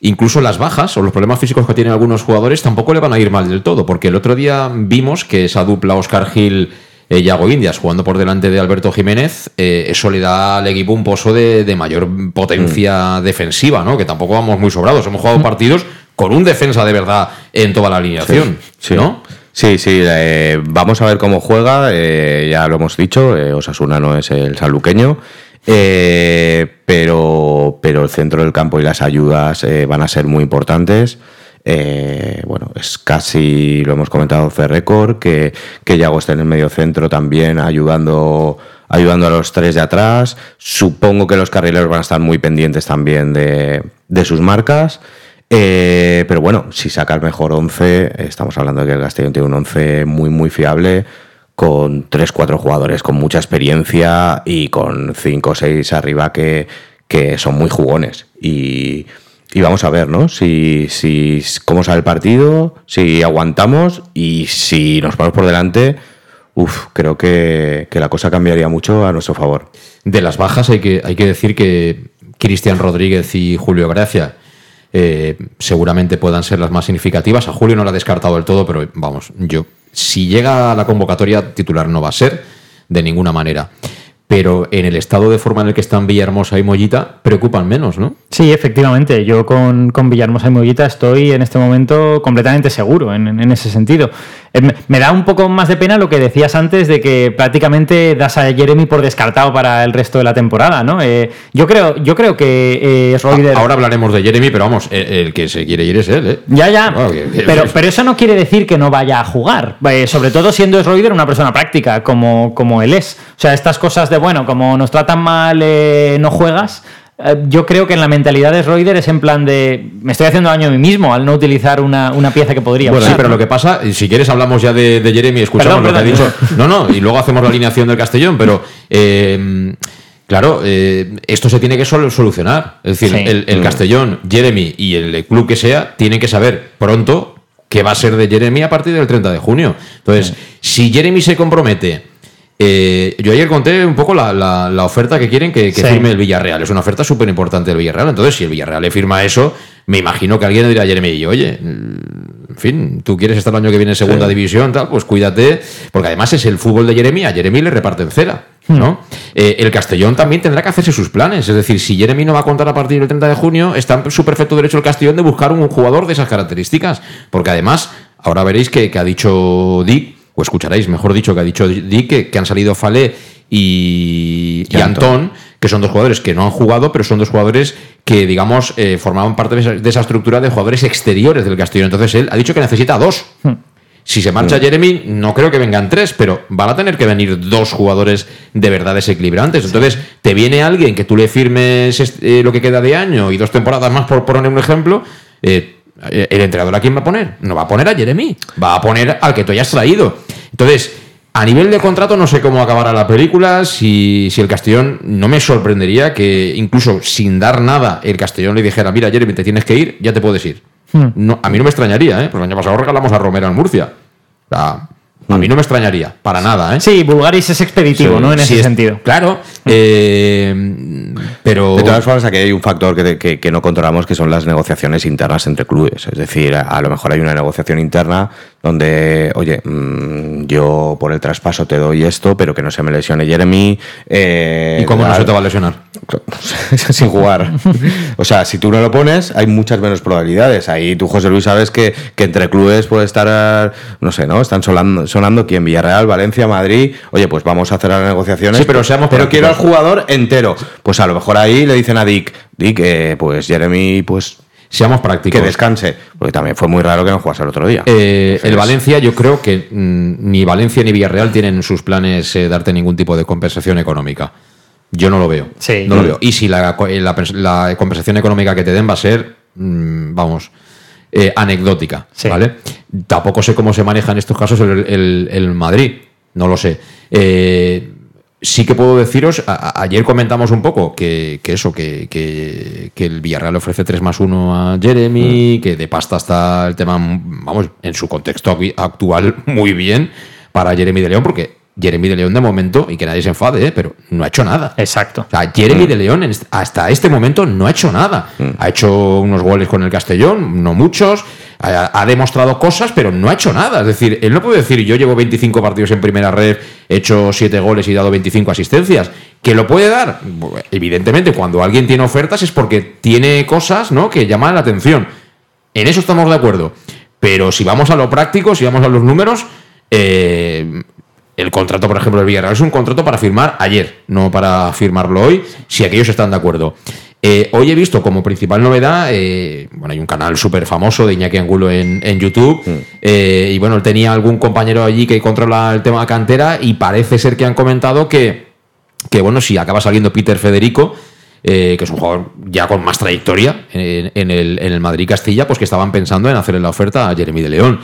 incluso las bajas o los problemas físicos que tienen algunos jugadores tampoco le van a ir mal del todo, porque el otro día vimos que esa dupla Oscar Gil eh, Yago Indias jugando por delante de Alberto Jiménez, eh, eso le da al equipo un pozo de, mayor potencia mm. defensiva, ¿no? Que tampoco vamos muy sobrados. Hemos jugado mm. partidos con un defensa de verdad en toda la alineación, sí, ¿no? Sí, sí, eh, vamos a ver cómo juega, ya lo hemos dicho, Osasuna no es el saluqueño. Eh, pero, pero el centro del campo y las ayudas eh, van a ser muy importantes. Eh, bueno, es casi, lo hemos comentado, Ferrecord, que, que Yago está en el medio centro también ayudando, ayudando a los tres de atrás. Supongo que los carrileros van a estar muy pendientes también de, de sus marcas. Pero bueno, si saca el mejor 11, estamos hablando de que el Castellón tiene un 11 muy, muy fiable con tres, cuatro jugadores con mucha experiencia y con cinco o seis arriba que, que son muy jugones. Y, vamos a ver, ¿no? Si, si, cómo sale el partido, si aguantamos y si nos vamos por delante. Uf, creo que, la cosa cambiaría mucho a nuestro favor. De las bajas hay que, hay que decir que Cristian Rodríguez y Julio Gracia eh, seguramente puedan ser las más significativas. A Julio no la ha descartado del todo, pero vamos, yo si llega a la convocatoria, titular no va a ser, de ninguna manera pero en el estado de forma en el que están Villahermosa y Mollita preocupan menos, ¿no? Sí, efectivamente. Yo con, con Villahermosa y Mollita estoy en este momento completamente seguro en, ese sentido. Eh, me da un poco más de pena lo que decías antes de que prácticamente das a Jeremy por descartado para el resto de la temporada, ¿no? Eh, yo, creo, yo creo que eh, Ahora hablaremos de Jeremy, pero vamos, el, que se quiere ir es él, ¿eh? Ya, ya. pero, pero eso no quiere decir que no vaya a jugar. sobre todo siendo Schroeder una persona práctica, como, como él es. O sea, estas cosas de bueno, como nos tratan mal, eh, no juegas. Eh, yo creo que en la mentalidad de Reuter es en plan de me estoy haciendo daño a mí mismo al no utilizar una, pieza que podría Bueno, sí, pero lo que pasa, si quieres hablamos ya de, Jeremy, escuchamos lo que ha dicho. No, no, y luego hacemos la alineación del Castellón, pero eh, claro, esto se tiene que solucionar. Es decir, el, el. Castellón, Jeremy y el club que sea tienen que saber pronto qué va a ser de Jeremy a partir del 30 de junio. Entonces, si Jeremy se compromete eh, yo ayer conté un poco la, la, oferta que quieren que, firme el Villarreal. Es una oferta súper importante del Villarreal. Entonces, si el Villarreal le firma eso, me imagino que alguien le dirá a Jeremy, oye, en fin, tú quieres estar el año que viene en segunda división, tal, pues cuídate, porque además es el fútbol de Jeremy, a Jeremy le reparten cera. ¿no? Hmm. Eh, el Castellón también tendrá que hacerse sus planes. Es decir, si Jeremy no va a contar a partir del 30 de junio, está en su perfecto derecho el Castellón de buscar un jugador de esas características. Porque además ahora veréis que, que ha dicho Dick, o escucharéis, mejor dicho, que ha dicho Dick, que, que han salido Fale y, y Y Antón, que son dos jugadores que no han jugado, pero son dos jugadores que, digamos, eh, formaban parte de esa, de esa estructura de jugadores exteriores del Castellón. Entonces él ha dicho que necesita dos. Si se marcha Jeremy, no creo que vengan tres, pero van a tener que venir dos jugadores de verdad desequilibrantes. Entonces, te viene alguien que tú le firmes este- eh, lo que queda de año y dos temporadas más, por poner un ejemplo. eh, ¿El entrenador a quién va a poner? No va a poner a Jeremy, va a poner al que tú hayas traído. Entonces, a nivel de contrato, no sé cómo acabará la película. Si, si el Castellón, no me sorprendería que incluso sin dar nada, el Castellón le dijera: Mira, Jeremy, te tienes que ir, ya te puedes ir. No, a mí no me extrañaría, ¿eh? Porque el año pasado regalamos a Romero en Murcia. O sea, a mí no me extrañaría, para nada, ¿eh? Sí, Bulgaris es expeditivo, Sí, ¿no? En sí, ese es- sentido. Claro, eh, pero. De todas formas, aquí hay un factor que, te- que- que no controlamos, que son las negociaciones internas entre clubes. Es decir, a, a lo mejor hay una negociación interna donde, oye, mm, yo por el traspaso te doy esto, pero que no se me lesione Jeremy. eh, ¿Y cómo no se te va a lesionar? Sin jugar. o sea, si tú no lo pones, hay muchas menos probabilidades. Ahí tú, José Luis, sabes que, que entre clubes puede estar, no sé, ¿no? Están sonando, sonando quién, Villarreal, Valencia, Madrid. Oye, pues vamos a hacer las negociaciones. Sí, pero seamos Pero quiero al jugador entero. Pues a lo mejor ahí le dicen a Dick, Dick, eh, pues Jeremy, pues Seamos prácticos. que descanse. Porque también fue muy raro que no jugase el otro día. Eh, el Valencia, yo creo que mm, ni Valencia ni Villarreal tienen en sus planes eh, darte ningún tipo de compensación económica. Yo no lo veo. Sí. No lo veo. Y si la, la- la compensación económica que te den va a ser, mm, vamos, eh, anecdótica, Sí. ¿vale? Tampoco sé cómo se maneja en estos casos el, el- el Madrid. No lo sé. Eh, sí que puedo deciros, a- ayer comentamos un poco que, que eso, que, que- que el Villarreal ofrece 3 más 1 a Jeremy, que de pasta está el tema, vamos, en su contexto actual muy bien para Jeremy de León, porque Jeremy de León de momento, y que nadie se enfade, ¿eh? pero no ha hecho nada. Exacto. O sea, Jeremy de León hasta este momento no ha hecho nada. Ha hecho unos goles con el Castellón, no muchos. Ha, ha demostrado cosas, pero no ha hecho nada. Es decir, él no puede decir yo llevo 25 partidos en primera red, he hecho 7 goles y he dado 25 asistencias. ¿Que lo puede dar? Evidentemente, cuando alguien tiene ofertas es porque tiene cosas ¿no? que llaman la atención. En eso estamos de acuerdo. Pero si vamos a lo práctico, si vamos a los números, eh, el contrato, por ejemplo, del Villarreal es un contrato para firmar ayer, no para firmarlo hoy, si aquellos están de acuerdo. Eh, hoy he visto como principal novedad, eh, bueno, hay un canal súper famoso de Iñaki Angulo en, en YouTube, eh, y bueno, él tenía algún compañero allí que controla el tema cantera, y parece ser que han comentado que, que bueno, si acaba saliendo Peter Federico, eh, que es un jugador ya con más trayectoria en, en el, en el Madrid-Castilla, pues que estaban pensando en hacerle la oferta a Jeremy de León.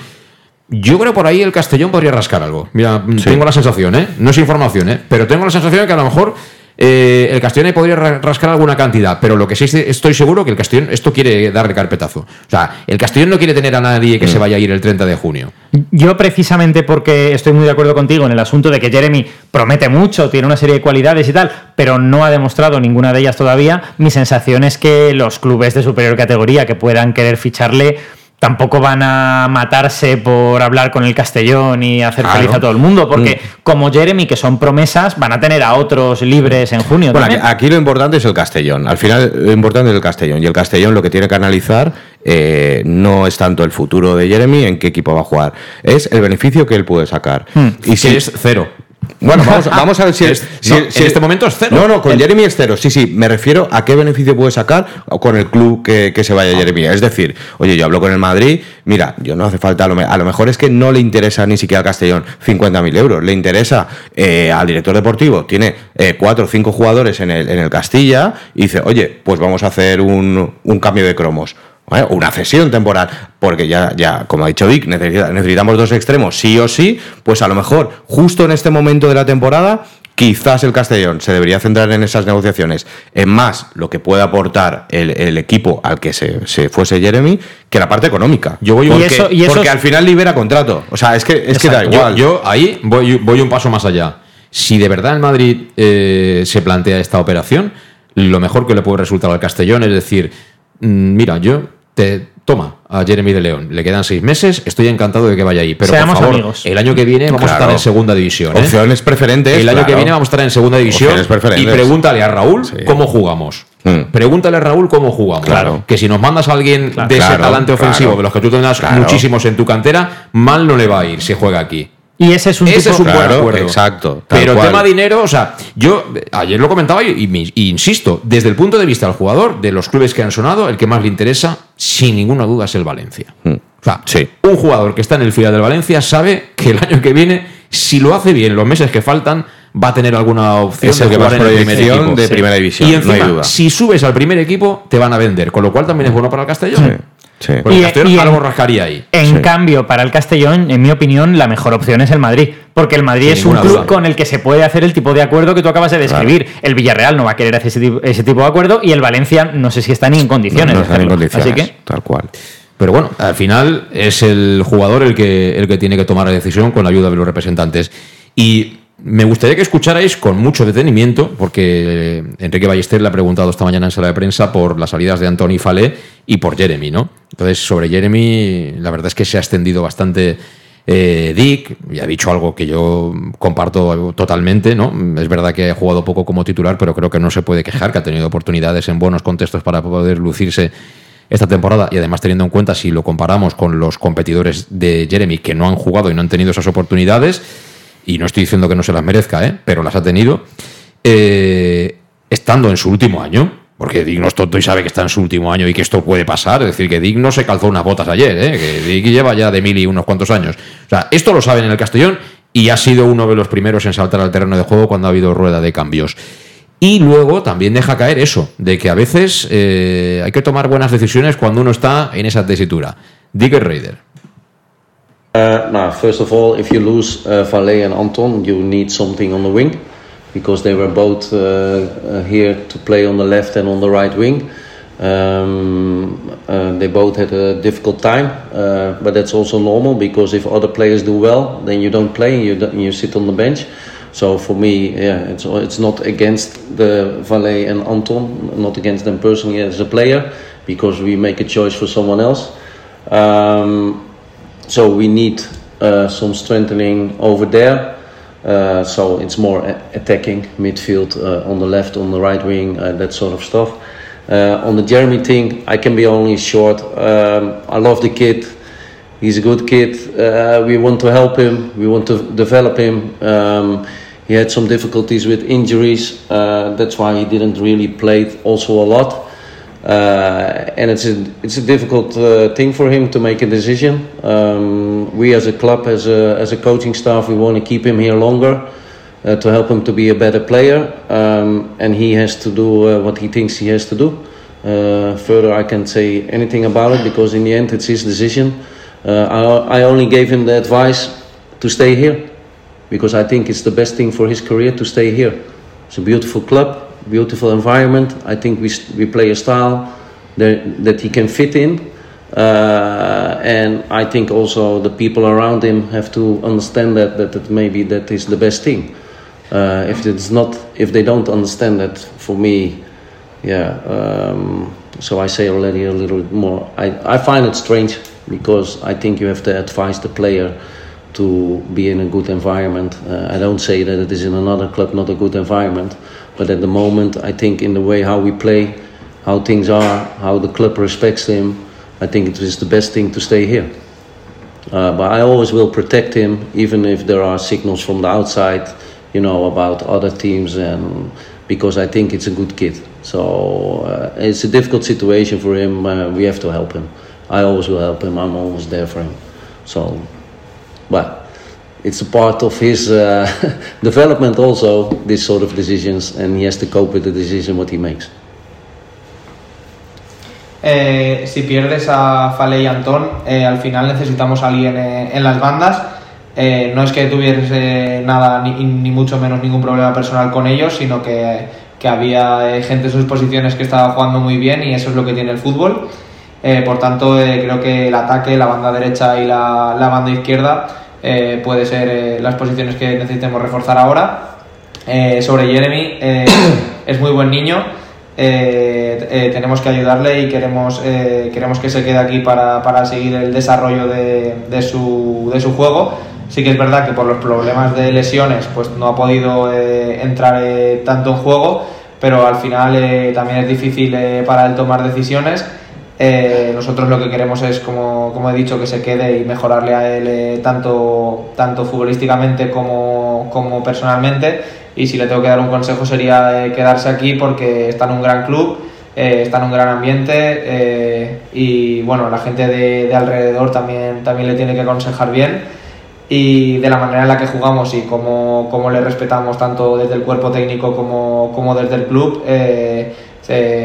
Yo creo por ahí el Castellón podría rascar algo. Mira, tengo la sensación, ¿eh? No es información, ¿eh? Pero tengo la sensación de que a lo mejor eh, el Castellón ahí podría ra- rascar alguna cantidad. Pero lo que sí estoy seguro que el Castellón esto quiere darle carpetazo. O sea, el Castellón no quiere tener a nadie que se vaya a ir el 30 de junio. Yo precisamente porque estoy muy de acuerdo contigo en el asunto de que Jeremy promete mucho, tiene una serie de cualidades y tal, pero no ha demostrado ninguna de ellas todavía, mi sensación es que los clubes de superior categoría que puedan querer ficharle tampoco van a matarse por hablar con el Castellón y hacer Claro. feliz a todo el mundo, porque como Jeremy, que son promesas, van a tener a otros libres en junio. Bueno, aquí, también. aquí lo importante es el Castellón. Al final, lo importante es el Castellón. Y el Castellón lo que tiene que analizar eh, no es tanto el futuro de Jeremy, en qué equipo va a jugar, es el beneficio que él puede sacar. Y si es cero. Bueno, vamos, vamos a ver si, Es- si- no, si- en este momento es cero. No, no, con El- Jeremy es cero. Sí, sí, me refiero a qué beneficio puede sacar con el club que, que se Ah. vaya Jeremy. Es decir, oye, yo hablo con el Madrid, mira, yo no hace falta, a lo, me- a lo mejor es que no le interesa ni siquiera al Castellón 50.000 euros, le interesa eh, al director deportivo, tiene eh, cuatro o cinco jugadores en el, en el Castilla y dice, oye, pues vamos a hacer un, un cambio de cromos. ¿Vale? Una cesión temporal, porque ya, ya como ha dicho Vic, necesita- necesitamos dos extremos sí o sí, pues a lo mejor justo en este momento de la temporada, quizás el Castellón se debería centrar en esas negociaciones, en más lo que puede aportar el, el equipo al que se, se fuese Jeremy, que la parte económica. Yo voy porque, eso- porque es- al final libera contrato. O sea, es que, es que da igual. Yo, ahí voy, voy un paso más allá. Si de verdad el Madrid eh, se plantea esta operación, lo mejor que le puede resultar al Castellón es decir, mm, mira, yo te toma, a Jeremy de León. Le quedan seis meses, estoy encantado de que vaya ahí. Pero Seamos por favor, amigos. el año que viene vamos a estar en segunda división. ¿eh? Opciones preferentes. El año que viene vamos a estar en segunda división. Opciones Y pregúntale a Raúl cómo jugamos. Mm. Pregúntale a Raúl cómo jugamos. Claro. Que si nos mandas a alguien de ese Claro, talante ofensivo, claro. de los que tú tendrás Claro. muchísimos en tu cantera, mal no le va a ir si juega aquí. Y ese es un Ese tipo- es un buen acuerdo. exacto, Pero el cual. tema dinero, o sea, yo ayer lo comentaba y, y me- y insisto, desde el punto de vista del jugador, de los clubes que han sonado, el que más le interesa, sin ninguna duda, es el Valencia. Mm. O sea, un jugador que está en el fila del Valencia sabe que el año que viene, si lo hace bien los meses que faltan, va a tener alguna opción Es el de que jugar más en el primer equipo. de primera división, Y no encima, hay duda. si subes al primer equipo, te van a vender, con lo cual también es bueno para el Castellón. Sí. Porque Y- el Castellón y en- algo rascaría ahí. En cambio, para el Castellón, en mi opinión, la mejor opción es el Madrid. Porque el Madrid Sin es un club duda. con el que se puede hacer el tipo de acuerdo que tú acabas de describir. El Villarreal no va a querer hacer ese tipo, ese tipo de acuerdo y el Valencia no sé si está ni en condiciones. No de están en condiciones. Así que Tal cual. Pero bueno, al final es el jugador el que, el que tiene que tomar la decisión con la ayuda de los representantes. Y me gustaría que escucharais con mucho detenimiento, porque eh, Enrique Ballester le ha preguntado esta mañana en sala de prensa por las salidas de Anthony Falé y por Jeremy, ¿no? Entonces, sobre Jeremy, la verdad es que se ha extendido bastante eh, Dick y ha dicho algo que yo comparto totalmente, ¿no? Es verdad que ha jugado poco como titular, pero creo que no se puede quejar, que ha tenido oportunidades en buenos contextos para poder lucirse esta temporada y además teniendo en cuenta si lo comparamos con los competidores de Jeremy que no han jugado y no han tenido esas oportunidades, y no estoy diciendo que no se las merezca, ¿eh? pero las ha tenido, eh, estando en su último año, porque Dick no es tonto y sabe que está en su último año y que esto puede pasar, es decir, que Dick no se calzó unas botas ayer, ¿eh? que Dick lleva ya de mil y unos cuantos años. O sea, esto lo saben en el Castellón y ha sido uno de los primeros en saltar al terreno de juego cuando ha habido rueda de cambios. Y luego también deja caer eso, de que a veces eh, hay que tomar buenas decisiones cuando uno está en esa tesitura. Dick Raider. Uh, now, first of all, if you lose uh, Valet and Anton, you need something on the wing because they were both uh, uh, here to play on the left and on the right wing. Um, uh, they both had a difficult time, but that's also normal because if other players do well, then you don't play and you, you sit on the bench. So for me, yeah, it's it's not against the Valet and Anton, not against them personally as a player, because we make a choice for someone else. Um, so we need uh, some strengthening over there. Uh, so it's more attacking midfield uh, on the left, on the right wing, that sort of stuff. On the Jeremy thing, I can be only short. Um, I love the kid. He's a good kid. Uh, we want to help him. We want to develop him. Um, he had some difficulties with injuries. Uh, that's why he didn't really play also a lot. Uh, and it's a it's a difficult uh, thing for him to make a decision. Um, we as a club, as a as a coaching staff, we want to keep him here longer uh, to help him to be a better player. Um, and he has to do uh, what he thinks he has to do. Uh, further, I can't say anything about it because in the end, it's his decision. Uh, I, I only gave him the advice to stay here because I think it's the best thing for his career to stay here. It's a beautiful club, beautiful environment. I think we, we play a style that, that he can fit in. Uh, and I think also the people around him have to understand that, that, that maybe that is the best thing. Uh, if it's not, if they don't understand that, for me, yeah. Um, so I say already a little bit more. I, I find it strange because I think you have to advise the player to be in a good environment. Uh, I don't say that it is in another club not a good environment, but at the moment, I think in the way how we play, how things are, how the club respects him, I think it is the best thing to stay here. Uh, but I always will protect him, even if there are signals from the outside, you know, about other teams, and because I think it's a good kid. So uh, it's a difficult situation for him. Uh, we have to help him. I always will help him. I'm always there for him. So, but it's a part of his uh, development also. This sort of decisions, and he has to cope with the decision what he makes. Eh, si pierdes a Fale y Antón, eh, al final necesitamos a alguien eh, en las bandas. No es que tuviese nada, ni, mucho menos ningún problema personal con ellos, sino que, que había gente en sus posiciones que estaba jugando muy bien y eso es lo que tiene el fútbol. Por tanto, creo que el ataque, la banda derecha y la banda izquierda eh, puede ser eh, las posiciones que necesitemos reforzar ahora. Eh, sobre Jeremy, eh, es muy buen niño. tenemos que ayudarle y queremos, queremos que se quede aquí para, para seguir el desarrollo de, de, su, de su juego. Sí que es verdad que por los problemas de lesiones pues no ha podido entrar tanto en juego, pero al final también es difícil para él tomar decisiones. Nosotros lo que queremos es, como, como, he dicho, que se quede y mejorarle a él tanto, tanto futbolísticamente como, como personalmente y si le tengo que dar un consejo sería eh, quedarse aquí porque está en un gran club, eh, está en un gran ambiente eh, y bueno, la gente de, alrededor también, también le tiene que aconsejar bien y de la manera en la que jugamos y cómo, cómo le respetamos tanto desde el cuerpo técnico como, como desde el club,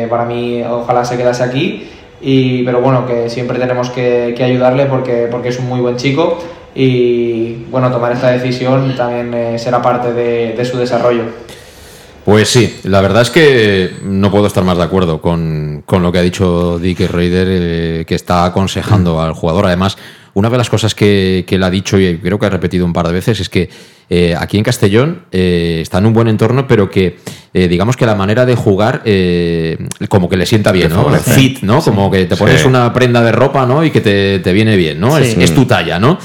para mí ojalá se quedase aquí. Y, pero bueno, que siempre tenemos que, que ayudarle porque, porque es un muy buen chico y bueno, tomar esta decisión también eh, será parte de, su desarrollo. Pues sí, la verdad es que no puedo estar más de acuerdo con, lo que ha dicho Dick Raider, eh, que está aconsejando al jugador. Además, una de las cosas que, él ha dicho y creo que ha repetido un par de veces es que eh, aquí en Castellón está en un buen entorno, pero que digamos que la manera de jugar como que le sienta bien, ¿no? Fit, ¿no? Como que te pones una prenda de ropa, ¿no? Y que te, viene bien, ¿no? Es, es, tu talla, ¿no?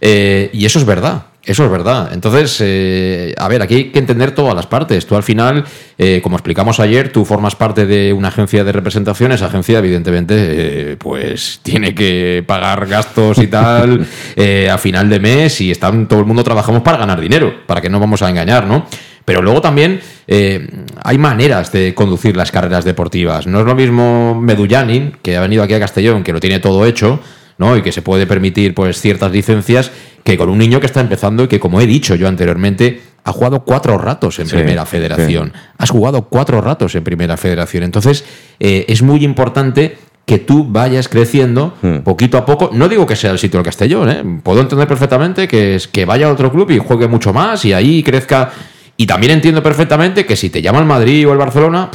Eh, y eso es verdad. Eso es verdad. Entonces, eh, a ver, aquí hay que entender todas las partes. Tú al final, eh, como explicamos ayer, tú formas parte de una agencia de representación. Esa agencia, evidentemente, pues tiene que pagar gastos y tal a final de mes y están, todo el mundo trabajamos para ganar dinero, para que no vamos a engañar, ¿no? Pero luego también hay maneras de conducir las carreras deportivas. No es lo mismo Medullanin, que ha venido aquí a Castellón, que lo tiene todo hecho, ¿no? Y que se puede permitir pues ciertas licencias que con un niño que está empezando y que, como he dicho yo anteriormente, ha jugado cuatro ratos en Primera Federación. Has jugado cuatro ratos en Primera Federación. Entonces, eh, es muy importante que tú vayas creciendo hmm. poquito a poco. No digo que sea el sitio del Castellón, ¿eh? puedo entender perfectamente que, es, que vaya a otro club y juegue mucho más y ahí crezca. Y también entiendo perfectamente que si te llama el Madrid o el Barcelona,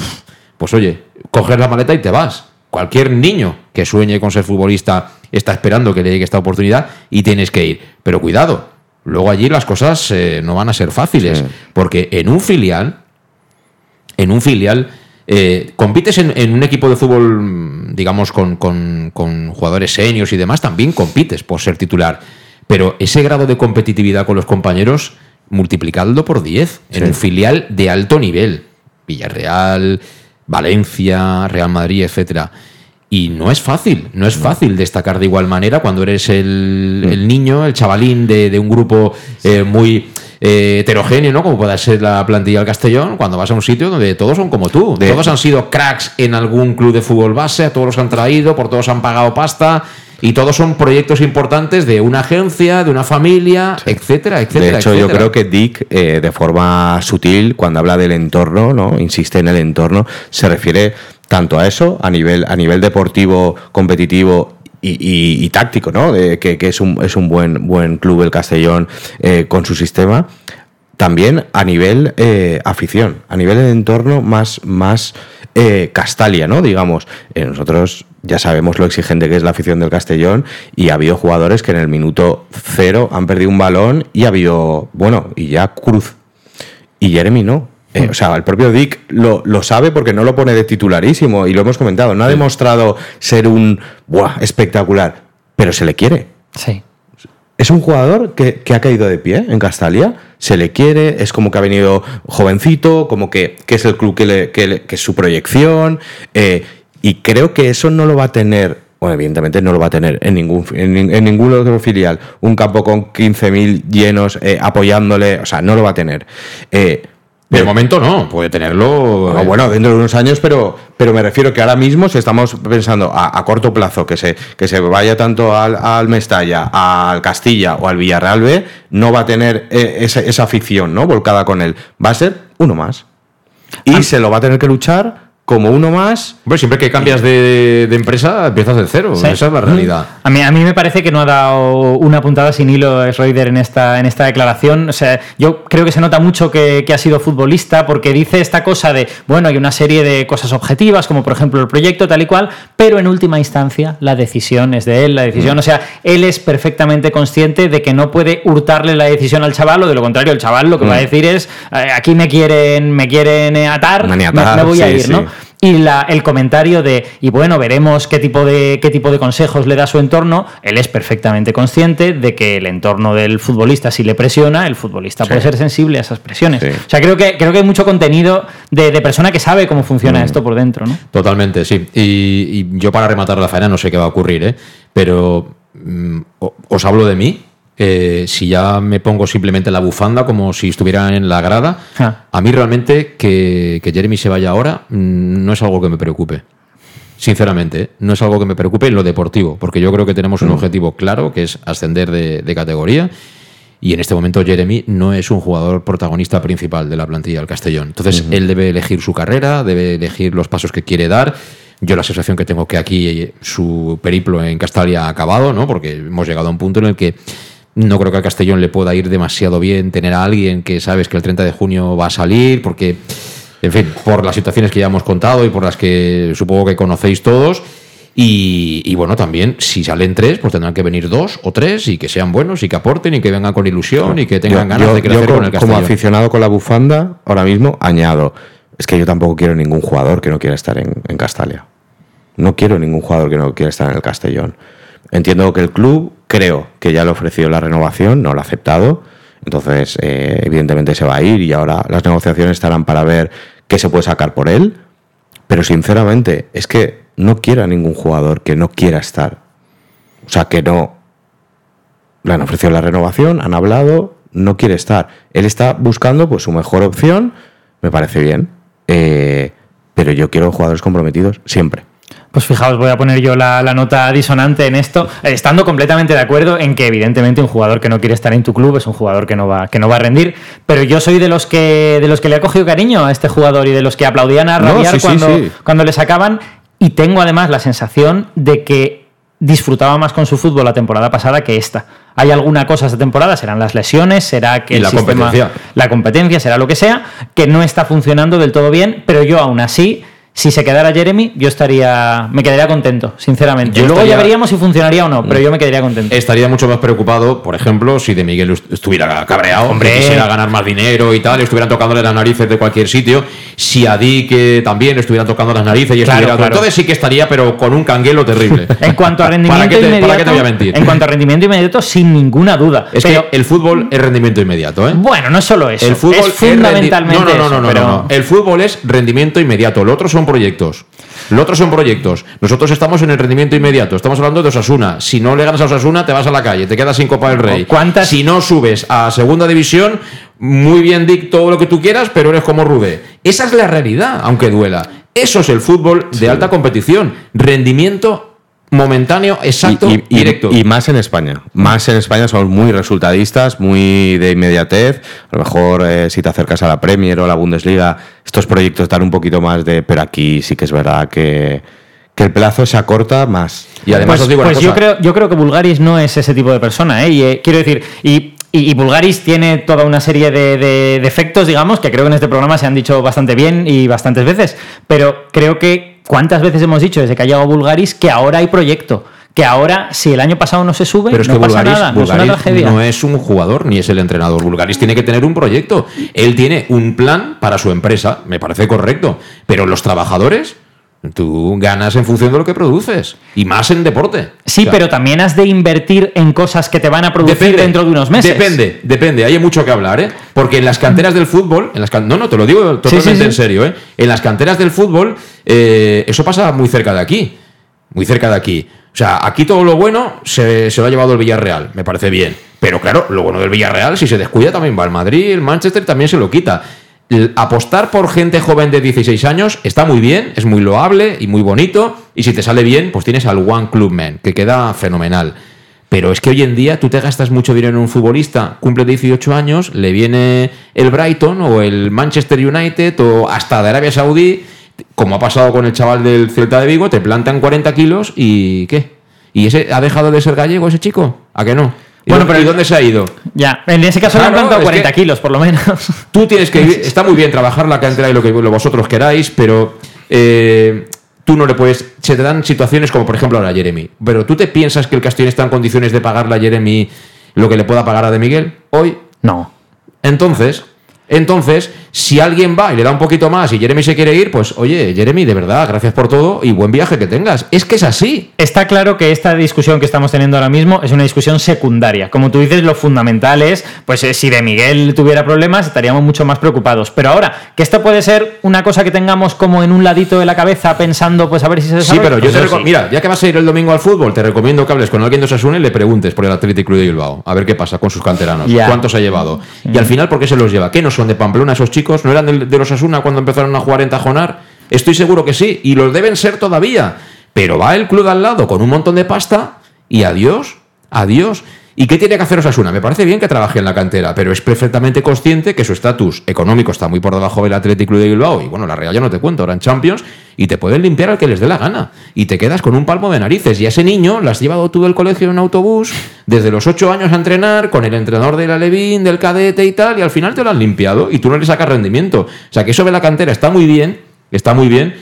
pues oye, coges la maleta y te vas. Cualquier niño que sueñe con ser futbolista está esperando que le llegue esta oportunidad y tienes que ir. Pero cuidado, luego allí las cosas eh, no van a ser fáciles, porque en un filial, en un filial, eh, compites en, un equipo de fútbol, digamos, con, jugadores seniors y demás, también compites por ser titular. Pero ese grado de competitividad con los compañeros, multiplicadlo por 10 en un filial de alto nivel. Villarreal, Valencia, Real Madrid, etcétera. Y no es fácil, no es fácil destacar de igual manera cuando eres el, niño, el chavalín de, un grupo eh, muy eh, heterogéneo, ¿no? Como pueda ser la plantilla del Castellón, cuando vas a un sitio donde todos son como tú. todos han sido cracks en algún club de fútbol base, a todos los han traído, por todos han pagado pasta. Y todos son proyectos importantes de una agencia, de una familia, etcétera, etcétera. De hecho, yo creo que Dick, eh, de forma sutil, cuando habla del entorno, ¿no? Insiste en el entorno, se refiere tanto a eso, a nivel, a nivel deportivo, competitivo y, táctico, ¿no? De, que, es, un, es un buen, buen club el Castellón eh, con su sistema. También a nivel eh, afición, a nivel de entorno más, más eh, Castalia, ¿no? Digamos, nosotros ya sabemos lo exigente que es la afición del Castellón y ha habido jugadores que en el minuto cero han perdido un balón y ha habido, bueno, y ya Cruz. Y Jeremy no. Eh, o sea, el propio Dick lo, sabe porque no lo pone de titularísimo y lo hemos comentado. No ha demostrado ser un buah, espectacular, pero se le quiere. Sí. Es un jugador que, ha caído de pie en Castalia, se le quiere, es como que ha venido jovencito, como que, es el club que, le, que, es su proyección, eh, y creo que eso no lo va a tener bueno, evidentemente no lo va a tener en ningún, en, ningún otro filial. Un campo con 15.000 llenos eh, apoyándole, o sea, no lo va a tener. De momento no, puede tenerlo. Eh. bueno, dentro de unos años, pero, pero me refiero que ahora mismo, si estamos pensando a, corto plazo que se, que se vaya tanto al, al, Mestalla, al Castilla o al Villarreal B, no va a tener eh, esa, esa afición ¿no? volcada con él. Va a ser uno más. Y se lo va a tener que luchar como uno más. Bueno, siempre que cambias de, empresa, empiezas de cero. Esa es la realidad. A mí, a mí me parece que no ha dado una puntada sin hilo Schroeder en esta, en esta declaración. O sea, yo creo que se nota mucho que, ha sido futbolista porque dice esta cosa de, bueno, hay una serie de cosas objetivas, como por ejemplo el proyecto, tal y cual, pero en última instancia la decisión es de él, la decisión, mm. o sea, él es perfectamente consciente de que no puede hurtarle la decisión al chaval, o de lo contrario, el chaval lo que va a mm. decir es, eh, aquí me quieren, me quieren atar, me, voy a ir, ¿no? Y la, el comentario de, y bueno, veremos qué tipo, de, qué tipo de consejos le da su entorno, él es perfectamente consciente de que el entorno del futbolista, si le presiona, el futbolista puede ser sensible a esas presiones. O sea, creo que, creo que hay mucho contenido de, de persona que sabe cómo funciona Mm. esto por dentro, ¿no? Totalmente, sí. Y, y yo para rematar la faena no sé qué va a ocurrir, ¿eh? pero mm, os hablo de mí. Eh, si ya me pongo simplemente la bufanda como si estuviera en la grada, Ah. a mí realmente que, que Jeremy se vaya ahora mm, no es algo que me preocupe. Sinceramente, ¿eh? no es algo que me preocupe en lo deportivo, porque yo creo que tenemos un objetivo claro, que es ascender de, de categoría. Y en este momento Jeremy no es un jugador protagonista principal de la plantilla del Castellón. Entonces él debe elegir su carrera, debe elegir los pasos que quiere dar. Yo la sensación que tengo que aquí su periplo en Castalia ha acabado, ¿no? Porque hemos llegado a un punto en el que no creo que al Castellón le pueda ir demasiado bien tener a alguien que sabes que el 30 de junio va a salir, porque, en fin, por las situaciones que ya hemos contado y por las que supongo que conocéis todos. Y, y bueno, también si salen tres, pues tendrán que venir dos o tres y que sean buenos y que aporten y que vengan con ilusión y que tengan Yo- ganas yo- de crecer yo con como- el como Castellón. aficionado con la bufanda, ahora mismo añado, es que yo tampoco quiero ningún jugador que no quiera estar en, en Castalia. No quiero ningún jugador que no quiera estar en el Castellón. Entiendo que el club, creo que ya le ofreció la renovación, no lo ha aceptado. Entonces, eh, evidentemente se va a ir y ahora las negociaciones estarán para ver qué se puede sacar por él. Pero sinceramente, es que no quiero a ningún jugador que no quiera estar. O sea, que no, le han ofrecido la renovación, han hablado, no quiere estar. Él está buscando pues su mejor opción, me parece bien. Eh, pero yo quiero jugadores comprometidos siempre. Pues fijaos, voy a poner yo la, la nota disonante en esto, eh, estando completamente de acuerdo en que evidentemente un jugador que no quiere estar en tu club es un jugador que no va, que no va a rendir, pero yo soy de los que de los que le ha cogido cariño a este jugador y de los que aplaudían a rabiar sí, cuando, sí. cuando le sacaban y tengo además la sensación de que disfrutaba más con su fútbol la temporada pasada que esta. ¿Hay alguna cosa esta temporada? ¿Serán las lesiones? ¿Será que el la sistema- competencia. la competencia? ¿Será lo que sea? Que no está funcionando del todo bien, pero yo aún así, si se quedara Jeremy, yo estaría, me quedaría contento, sinceramente. Yo Luego estaría- ya veríamos si funcionaría o no, pero yo me quedaría contento. Estaría mucho más preocupado, por ejemplo, si de Miguel est- estuviera cabreado, Hombre. quisiera ganar más dinero y tal, y estuvieran tocándole las narices de cualquier sitio. Si a Di que también estuvieran tocando las narices y Claro, estuviera. claro. Entonces sí que estaría, pero con un canguelo terrible. En cuanto a rendimiento ¿Para qué te, inmediato, para qué te voy a mentir? en cuanto a rendimiento inmediato, sin ninguna duda. es Pero, que el fútbol es rendimiento inmediato, ¿eh? bueno, no es solo eso. El fútbol es fundamentalmente rendi- no, no, no, eso, no, no, pero- no. El fútbol es rendimiento inmediato. Lo otro son proyectos. Lo otro son proyectos. Nosotros estamos en el rendimiento inmediato. Estamos hablando de Osasuna. Si no le ganas a Osasuna, te vas a la calle, te quedas sin Copa del Rey. ¿Cuántas- Si no subes a segunda división, muy bien, Dick, todo lo que tú quieras, pero eres como Rudé. Esa es la realidad, aunque duela. Eso es el fútbol de alta competición. Rendimiento momentáneo, exacto, y, y- directo. y más en España. Más en España somos muy resultadistas, muy de inmediatez. A lo mejor eh, si te acercas a la Premier o a la Bundesliga, estos proyectos dan un poquito más de... Pero aquí sí que es verdad que, que el plazo se acorta más. y además pues, os digo una pues cosa. yo creo, yo creo que Bulgaris no es ese tipo de persona, ¿eh? Y, eh, quiero decir, y, y- y Bulgaris tiene toda una serie de, de defectos, digamos, que creo que en este programa se han dicho bastante bien y bastantes veces. Pero creo que cuántas veces hemos dicho desde que ha llegado Bulgaris que ahora hay proyecto. Que ahora, si el año pasado no se sube, Pero es no que pasa Bulgaris, nada, no es una tragedia. no es un jugador ni es el entrenador. Bulgaris tiene que tener un proyecto. Él tiene un plan para su empresa, me parece correcto. Pero los trabajadores, tú ganas en función de lo que produces. Y más en deporte. Sí, O sea, pero también has de invertir en cosas que te van a producir dentro de unos meses. Depende, depende. Hay mucho que hablar, ¿eh? Porque en las canteras del fútbol, en las can- no, no, te lo digo totalmente sí, sí. en serio, ¿eh? En las canteras del fútbol, eh, eso pasa muy cerca de aquí. Muy cerca de aquí. O sea, aquí todo lo bueno se, se lo ha llevado el Villarreal, me parece bien. Pero claro, lo bueno del Villarreal, si se descuida, también va al Madrid, el Manchester también se lo quita. Apostar por gente joven de 16 años está muy bien, es muy loable y muy bonito. Y si te sale bien, pues tienes al One Club Man, que queda fenomenal. Pero es que hoy en día tú te gastas mucho dinero en un futbolista, cumple 18 años, le viene el Brighton o el Manchester United o hasta de Arabia Saudí, como ha pasado con el chaval del Celta de Vigo, te plantan 40 kilos y ¿qué? ¿Y ese ha dejado de ser gallego ese chico? ¿A que no? ¿Y Bueno, pero- ¿y dónde se ha ido? Ya, en ese caso le han Claro, plantado es 40 que- kilos, por lo menos. Tú tienes que ir- está muy bien trabajar la cantera y lo que lo vosotros queráis, pero eh, tú no le puedes. Se te dan situaciones como por ejemplo ahora Jeremy. Pero tú te piensas que el Castellón está en condiciones de pagarle a Jeremy lo que le pueda pagar a De Miguel hoy. No. Entonces, Entonces, si alguien va y le da un poquito más y Jeremy se quiere ir, pues oye, Jeremy, de verdad, gracias por todo y buen viaje que tengas. Es que es así. Está claro que esta discusión que estamos teniendo ahora mismo es una discusión secundaria. Como tú dices, lo fundamental es, pues eh, si de Miguel tuviera problemas, estaríamos mucho más preocupados. Pero ahora, que esto puede ser una cosa que tengamos como en un ladito de la cabeza pensando, pues a ver si se Sí, desarrolla. pero yo Pues te sí. Mira, ya que vas a ir el domingo al fútbol, te recomiendo que hables con alguien de Osasuna y le preguntes por el Athletic Club de Bilbao. A ver qué pasa con sus canteranos. ¿Cuántos ha llevado? Y al final, ¿por qué se los lleva? ¿Qué no son de Pamplona esos chicos? ¿No eran de, de los Osasuna cuando empezaron a jugar en Tajonar? Estoy seguro que sí. Y los deben ser todavía. Pero va el club al lado con un montón de pasta y adiós, adiós. ¿Y qué tiene que hacer Osasuna? Me parece bien que trabaje en la cantera, pero es perfectamente consciente que su estatus económico está muy por debajo del Athletic Club de Bilbao. Y bueno, la Real ya no te cuento, ahora en Champions, y te pueden limpiar al que les dé la gana. Y te quedas con un palmo de narices. Y a ese niño lo has llevado tú del colegio en autobús, desde los ocho años a entrenar, con el entrenador del Alevín, del cadete y tal, y al final te lo han limpiado y tú no le sacas rendimiento. O sea que eso de la cantera está muy bien, está muy bien,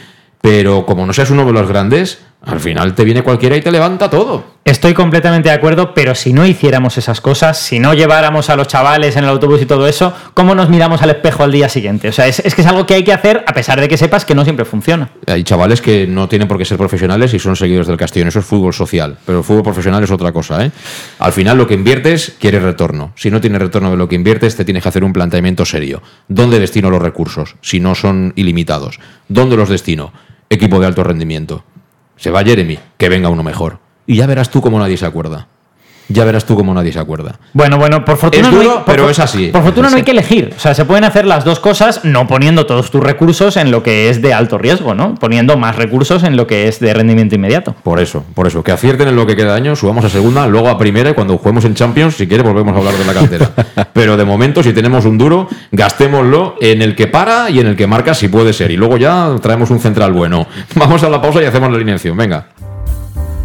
pero como no seas uno de los grandes, al final te viene cualquiera y te levanta todo. Estoy completamente de acuerdo, pero si no hiciéramos esas cosas, si no lleváramos a los chavales en el autobús y todo eso, ¿cómo nos miramos al espejo al día siguiente? O sea, es, es que es algo que hay que hacer a pesar de que sepas que no siempre funciona. Hay chavales que no tienen por qué ser profesionales y son seguidores del Castellón. Eso es fútbol social. Pero el fútbol profesional es otra cosa. ¿eh? Al final lo que inviertes quiere retorno. Si no tiene retorno de lo que inviertes, te tienes que hacer un planteamiento serio. ¿Dónde destino los recursos? Si no son ilimitados. ¿Dónde los destino? Equipo de alto rendimiento. Se va Jeremy, que venga uno mejor. Y ya verás tú cómo nadie se acuerda. Ya verás tú cómo nadie se acuerda. Bueno, bueno, por fortuna Es no hay- duro, por pero es así. Por fortuna no hay que elegir. O sea, se pueden hacer las dos cosas no poniendo todos tus recursos en lo que es de alto riesgo, ¿no? Poniendo más recursos en lo que es de rendimiento inmediato. Por eso, por eso, que acierten en lo que queda de año, subamos a segunda, luego a primera y cuando juguemos en Champions, si quiere, volvemos a hablar de la cantera. Pero de momento, si tenemos un duro, gastémoslo en el que para y en el que marca si puede ser. Y luego ya traemos un central bueno. Vamos a la pausa y hacemos la alineación. Venga.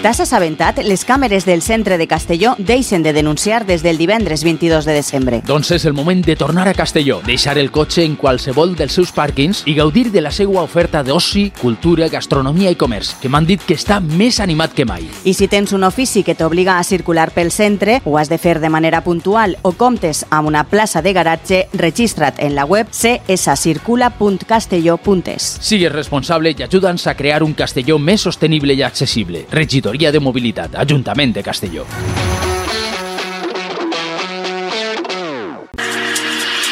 T'has assabentat? Les càmeres del centre de Castelló deixen de denunciar des del divendres 22 de desembre. Doncs és el moment de tornar a Castelló, deixar el cotxe en qualsevol dels seus pàrquings i gaudir de la seva oferta d'oci, cultura, gastronomia i comerç, que m'han dit que està més animat que mai. I si tens un ofici que t'obliga a circular pel centre, ho has de fer de manera puntual o comptes amb una plaça de garatge, registra't en la web cscircula.castelló.es. Sigues responsable i ajuda'ns a crear un Castelló més sostenible i accessible. De Mobilitat, Ajuntament de.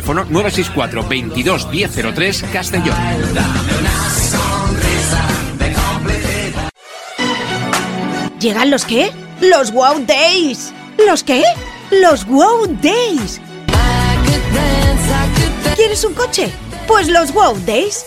teléfono 964 22 1003 Castellón. ¿Llegan los qué? ¡Los Wow Days! ¿Los qué? ¡Los Wow Days! ¿Quieres un coche? Pues los Wow Days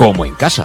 como en casa.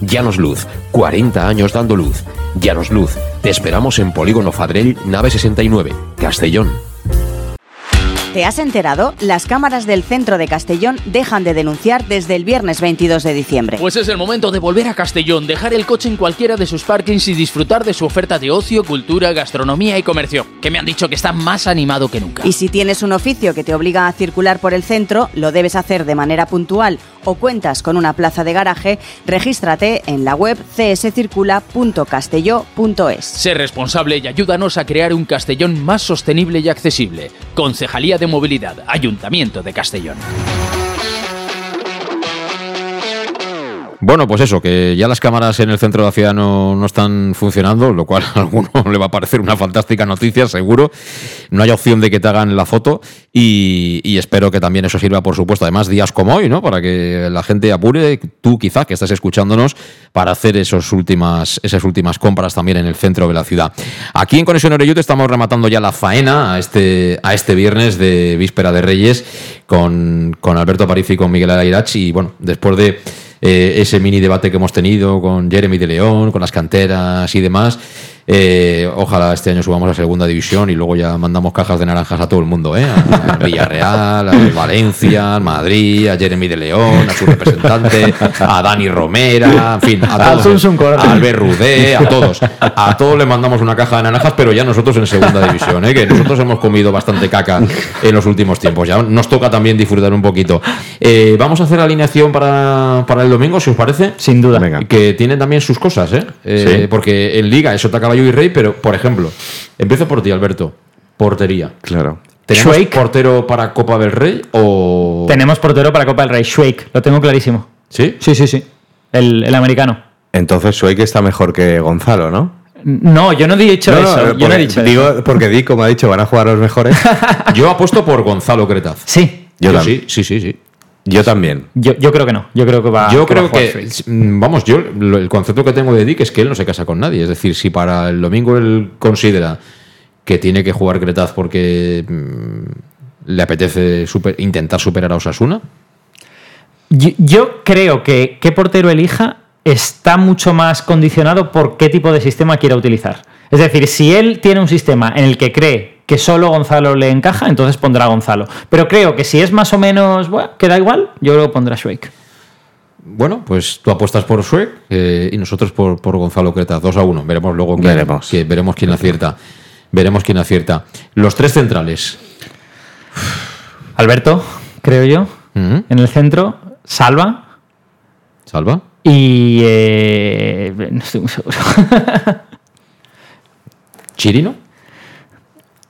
Llanos Luz, 40 años dando luz. Llanos Luz, te esperamos en Polígono Fadrell, nave 69, Castellón. ¿Te has enterado? Las cámaras del centro de Castellón dejan de denunciar desde el viernes 22 de diciembre. Pues es el momento de volver a Castellón, dejar el coche en cualquiera de sus parkings y disfrutar de su oferta de ocio, cultura, gastronomía y comercio, que me han dicho que está más animado que nunca. Y si tienes un oficio que te obliga a circular por el centro, lo debes hacer de manera puntual o cuentas con una plaza de garaje, regístrate en la web cscircula.castelló.es. Sé responsable y ayúdanos a crear un Castellón más sostenible y accesible. Concejalía de Movilidad, Ayuntamiento de Castellón. Bueno, pues eso, que ya las cámaras en el centro de la ciudad no, no están funcionando, lo cual a alguno le va a parecer una fantástica noticia, seguro. No hay opción de que te hagan la foto y, espero que también eso sirva, por supuesto, además días como hoy, ¿no? Para que la gente apure, tú quizá que estás escuchándonos, para hacer esos últimas, esas últimas compras también en el centro de la ciudad. Aquí en Conexión Oreyute estamos rematando ya la faena a este, a este viernes de Víspera de Reyes con, con Alberto Parici y con Miguel Alairach y bueno, después de eh, ese mini debate que hemos tenido con Jeremy de León, con las canteras y demás. Eh, ojalá este año subamos a segunda división y luego ya mandamos cajas de naranjas a todo el mundo, ¿eh? a Villarreal, a Valencia, a Madrid, a Jeremy de León, a su representante, a Dani Romera, en fin, a Al todos, a Albert Rudé, a todos. A todos le mandamos una caja de naranjas, pero ya nosotros en segunda división, ¿eh? que nosotros hemos comido bastante caca en los últimos tiempos. Ya nos toca también disfrutar un poquito. Eh, vamos a hacer la alineación para, para el domingo, si os parece. Sin duda. Que tiene también sus cosas, ¿eh? Eh, Sí. Porque en Liga eso te caballo y rey, pero por ejemplo, empiezo por ti, Alberto. Portería. Claro. ¿Tenemos Schweik. portero para Copa del Rey o.? Tenemos portero para Copa del Rey, Schweik, lo tengo clarísimo. ¿Sí? Sí, sí, sí. El, el americano. Entonces que está mejor que Gonzalo, ¿no? No, yo no he dicho No, no, eso. yo no porque- he dicho digo, eso. porque di, como ha dicho, van a jugar los mejores. Yo apuesto por Gonzalo Cretaz. Sí, Yo, sí, sí, sí, sí. Yo también. yo, yo creo que no. Yo creo que va Yo va a creo jugar que, mm, vamos, yo lo- el concepto que tengo de Dick es que él no se casa con nadie. Es decir, si para el domingo él considera que tiene que jugar Cretaz porque mm, le apetece super- intentar superar a Osasuna, Yo, yo creo que qué portero elija está mucho más condicionado por qué tipo de sistema quiera utilizar. Es decir, si él tiene un sistema en el que cree que solo Gonzalo le encaja, entonces pondrá a Gonzalo. Pero creo que si es más o menos, bueno, que da igual, yo que pondrá a Schweik. bueno, pues tú apuestas por Suek eh, y nosotros por, por Gonzalo Cretaz. 2 a 1. Veremos luego quién, Veremos. que- veremos quién acierta. Veremos quién acierta. Los tres centrales. Alberto, creo yo, en el centro, Salva, Salva. Y eh, no estoy muy seguro. ¿Chirino?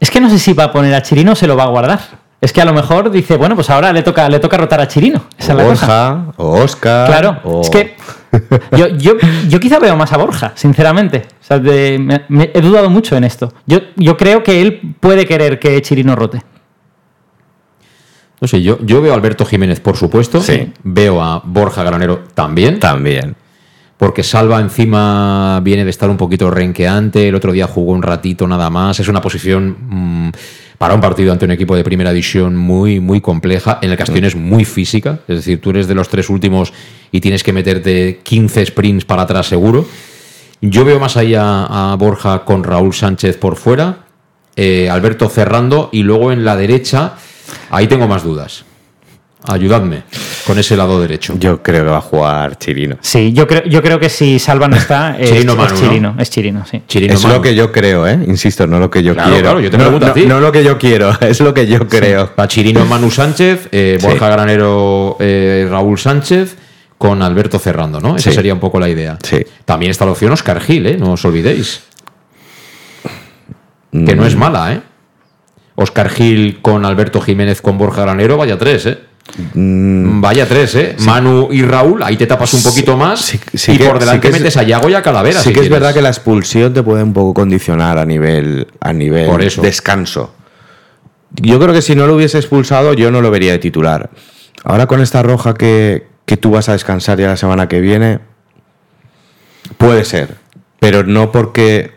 Es que no sé si va a poner a Chirino o se lo va a guardar. Es que a lo mejor dice, bueno, pues ahora le toca, le toca rotar a Chirino. Esa es la cosa. Borja, o Oscar. Claro, o- es que yo, yo, yo quizá veo más a Borja, sinceramente. O sea, de- me- me- he dudado mucho en esto. Yo, yo creo que él puede querer que Chirino rote. No sé, yo, yo veo a Alberto Jiménez, por supuesto. Sí. Veo a Borja Granero también. También. Porque Salva encima viene de estar un poquito renqueante. El otro día jugó un ratito nada más. Es una posición mm, para un partido ante un equipo de primera división muy, muy compleja. En el Castellón es muy física. Es decir, tú eres de los tres últimos y tienes que meterte 15 sprints para atrás seguro. Yo veo más ahí a, a Borja con Raúl Sánchez por fuera. eh, Alberto cerrando y luego en la derecha, ahí tengo más dudas. Ayudadme con ese lado derecho. Yo creo que va a jugar Chirino. Sí, yo creo, yo creo que si Salva no está, es, Chirino es Manu, ¿no? Chirino, es Chirino, sí. Chirino es Manu. lo que yo creo, ¿eh? Insisto, no lo que yo Claro, quiero. claro, yo te no, pregunto a ti. no lo que yo quiero, es lo que yo creo. Pa' Chirino Manu Sánchez, eh, Sí. Borja Granero eh, Raúl Sánchez con Alberto cerrando, ¿no? Esa Sí. sería un poco la idea. Sí. También está la opción Oscar Gil, ¿eh? No os olvidéis. Que Mm. no es mala, ¿eh? Oscar Gil con Alberto Jiménez con Borja Granero, vaya tres, ¿eh? Mm, Vaya tres, ¿eh? Manu y Raúl, ahí te tapas un poquito más sí- y que- por delante que metes a Yago y a Calavera. sí si que es verdad que la expulsión te puede un poco condicionar a nivel, a nivel Por eso. descanso. Yo creo que si no lo hubiese expulsado, yo no lo vería de titular. Ahora con esta roja que, que tú vas a descansar ya la semana que viene, puede ser. Pero no porque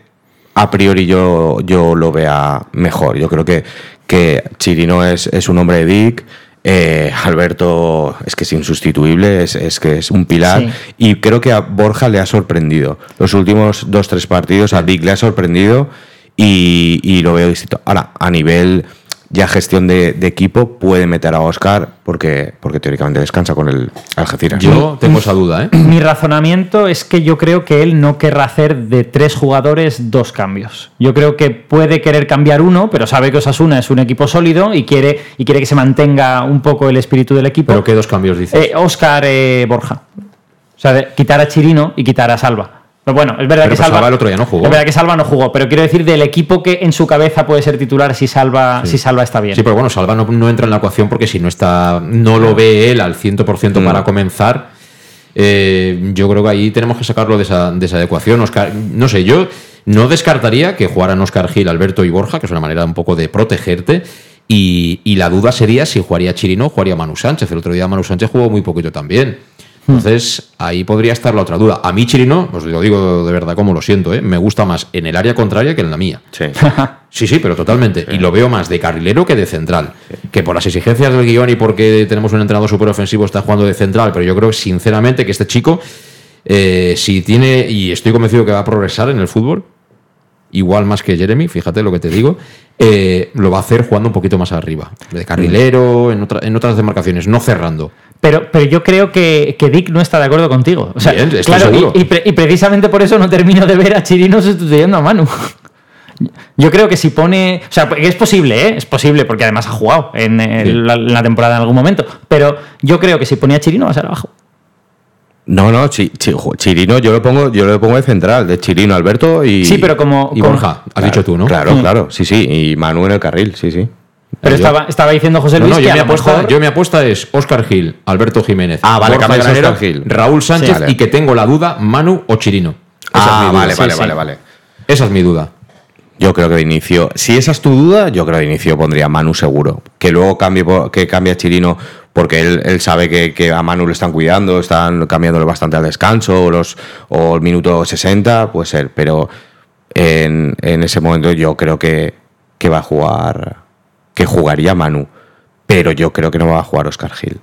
a priori yo, yo lo vea mejor. Yo creo que, que Chirino es, es un hombre de Vic. Eh, Alberto es que es insustituible, es, es que es un pilar. Sí. Y creo que a Borja le ha sorprendido. Los últimos dos, tres partidos a Vic le ha sorprendido y, y lo veo distinto. Ahora, a nivel ya gestión de, de equipo, puede meter a Oscar porque, porque teóricamente descansa con el Algeciras. Yo tengo esa duda, ¿eh? Mi razonamiento es que yo creo que él no querrá hacer de tres jugadores dos cambios. Yo creo que puede querer cambiar uno, pero sabe que Osasuna es un equipo sólido y quiere, y quiere que se mantenga un poco el espíritu del equipo. Pero ¿qué dos cambios dices? Eh, Oscar eh, Borja. O sea, de- quitar a Chirino y quitar a Salva. Pero bueno, es verdad Pero que pues Salva, Salva el otro día no jugó. Es verdad que Salva no jugó, pero quiero decir del equipo que en su cabeza puede ser titular si Salva, si Salva está bien. Sí, pero bueno, Salva no, no entra en la ecuación porque si no está, no lo ve él al 100% para comenzar. eh, yo creo que ahí tenemos que sacarlo de esa, de esa ecuación. Oscar, no sé, yo no descartaría que jugaran Oscar Gil, Alberto y Borja, que es una manera un poco de protegerte. Y, y la duda sería si jugaría Chirino o jugaría Manu Sánchez. El otro día Manu Sánchez jugó muy poquito también. Entonces, ahí podría estar la otra duda. A mí Chirino, os lo digo de verdad como lo siento, ¿eh? me gusta más en el área contraria que en la mía. Sí. Sí, sí, pero totalmente. Y lo veo más de carrilero que de central. Que por las exigencias del guion y porque tenemos un entrenador súper ofensivo está jugando de central, pero yo creo sinceramente que este chico, eh, si tiene, y estoy convencido que va a progresar en el fútbol, igual más que Jeremy, fíjate lo que te digo, eh, lo va a hacer jugando un poquito más arriba. De carrilero, en, otra- en otras demarcaciones, no cerrando. Pero, pero yo creo que, que Dick no está de acuerdo contigo. O sea, Bien, estoy claro, seguro. y, y pre- y precisamente por eso no termino de ver a Chirino sustituyendo a Manu. Yo creo que si pone. O sea, es posible, ¿eh? Es posible, porque además ha jugado en, el- Sí. la, en la temporada en algún momento. Pero yo creo que si pone a Chirino va a ser abajo. No, no, Chi- Chi- jo, Chirino, yo lo pongo, yo lo pongo de central, de Chirino, Alberto y. Sí, pero como- Y como- Borja, has Claro, dicho tú, ¿no? Claro, Mm. claro, sí, sí. Y Manu en el carril, sí, sí. Pero Yo- estaba, estaba diciendo José Luis no, yo a mi, apuesta, mejor- yo mi apuesta es Oscar Gil, Alberto Jiménez, Ah, vale, Borja Granero, Gil. Raúl Sánchez Sí, vale. y que tengo la duda, Manu o Chirino. Esa Ah, es mi duda. vale, Sí, vale, sí. vale, vale. Esa es mi duda. Yo creo que de inicio, si esa es tu duda, yo creo que de inicio pondría Manu seguro. Que luego cambie, que cambie a Chirino porque él, él sabe que, que a Manu le están cuidando, están cambiándole bastante al descanso o, los, o el minuto 60, puede ser. Pero en, en ese momento yo creo que, que va a jugar, que jugaría Manu. Pero yo creo que no va a jugar Oscar Gil.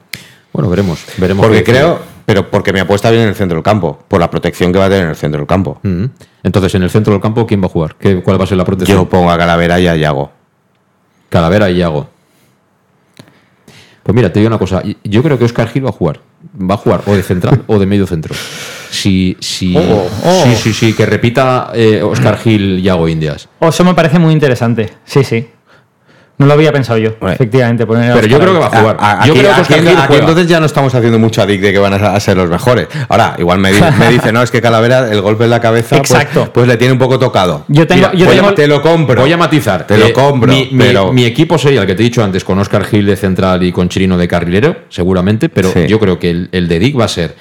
Bueno, veremos. veremos Porque creo, pero porque me apuesta bien en el centro del campo, por la protección que va a tener en el centro del campo. Mm. Entonces, en el centro del campo, ¿quién va a jugar? ¿Qué, ¿Cuál va a ser la protección? Yo pongo a Calavera y a Yago. Calavera y Yago. Pues mira, te digo una cosa. Yo creo que Oscar Gil va a jugar. Va a jugar o de central o de medio centro. Si, si, Oh, oh. sí, sí, sí, que repita eh, Oscar Gil Yago Indias. Oh, eso me parece muy interesante. Sí, sí. No lo había pensado yo, efectivamente. poner Pero yo creo que va a jugar. A- a- yo aquí, creo que aquí- aquí entonces ya no estamos haciendo mucho adic de que van a, a ser los mejores. Ahora, igual me, me dice, no, es que Calavera, el golpe en la cabeza, pues- Exacto. Pues, le tiene un poco tocado. Yo tengo, Mira, yo a te lo compro. Voy a matizar. Te lo Eh, compro, Mi, pero- mi equipo sería el que te he dicho antes con Oscar Gil de central y con Chirino de carrilero, seguramente, pero Sí. yo creo que el, el de Dick va a ser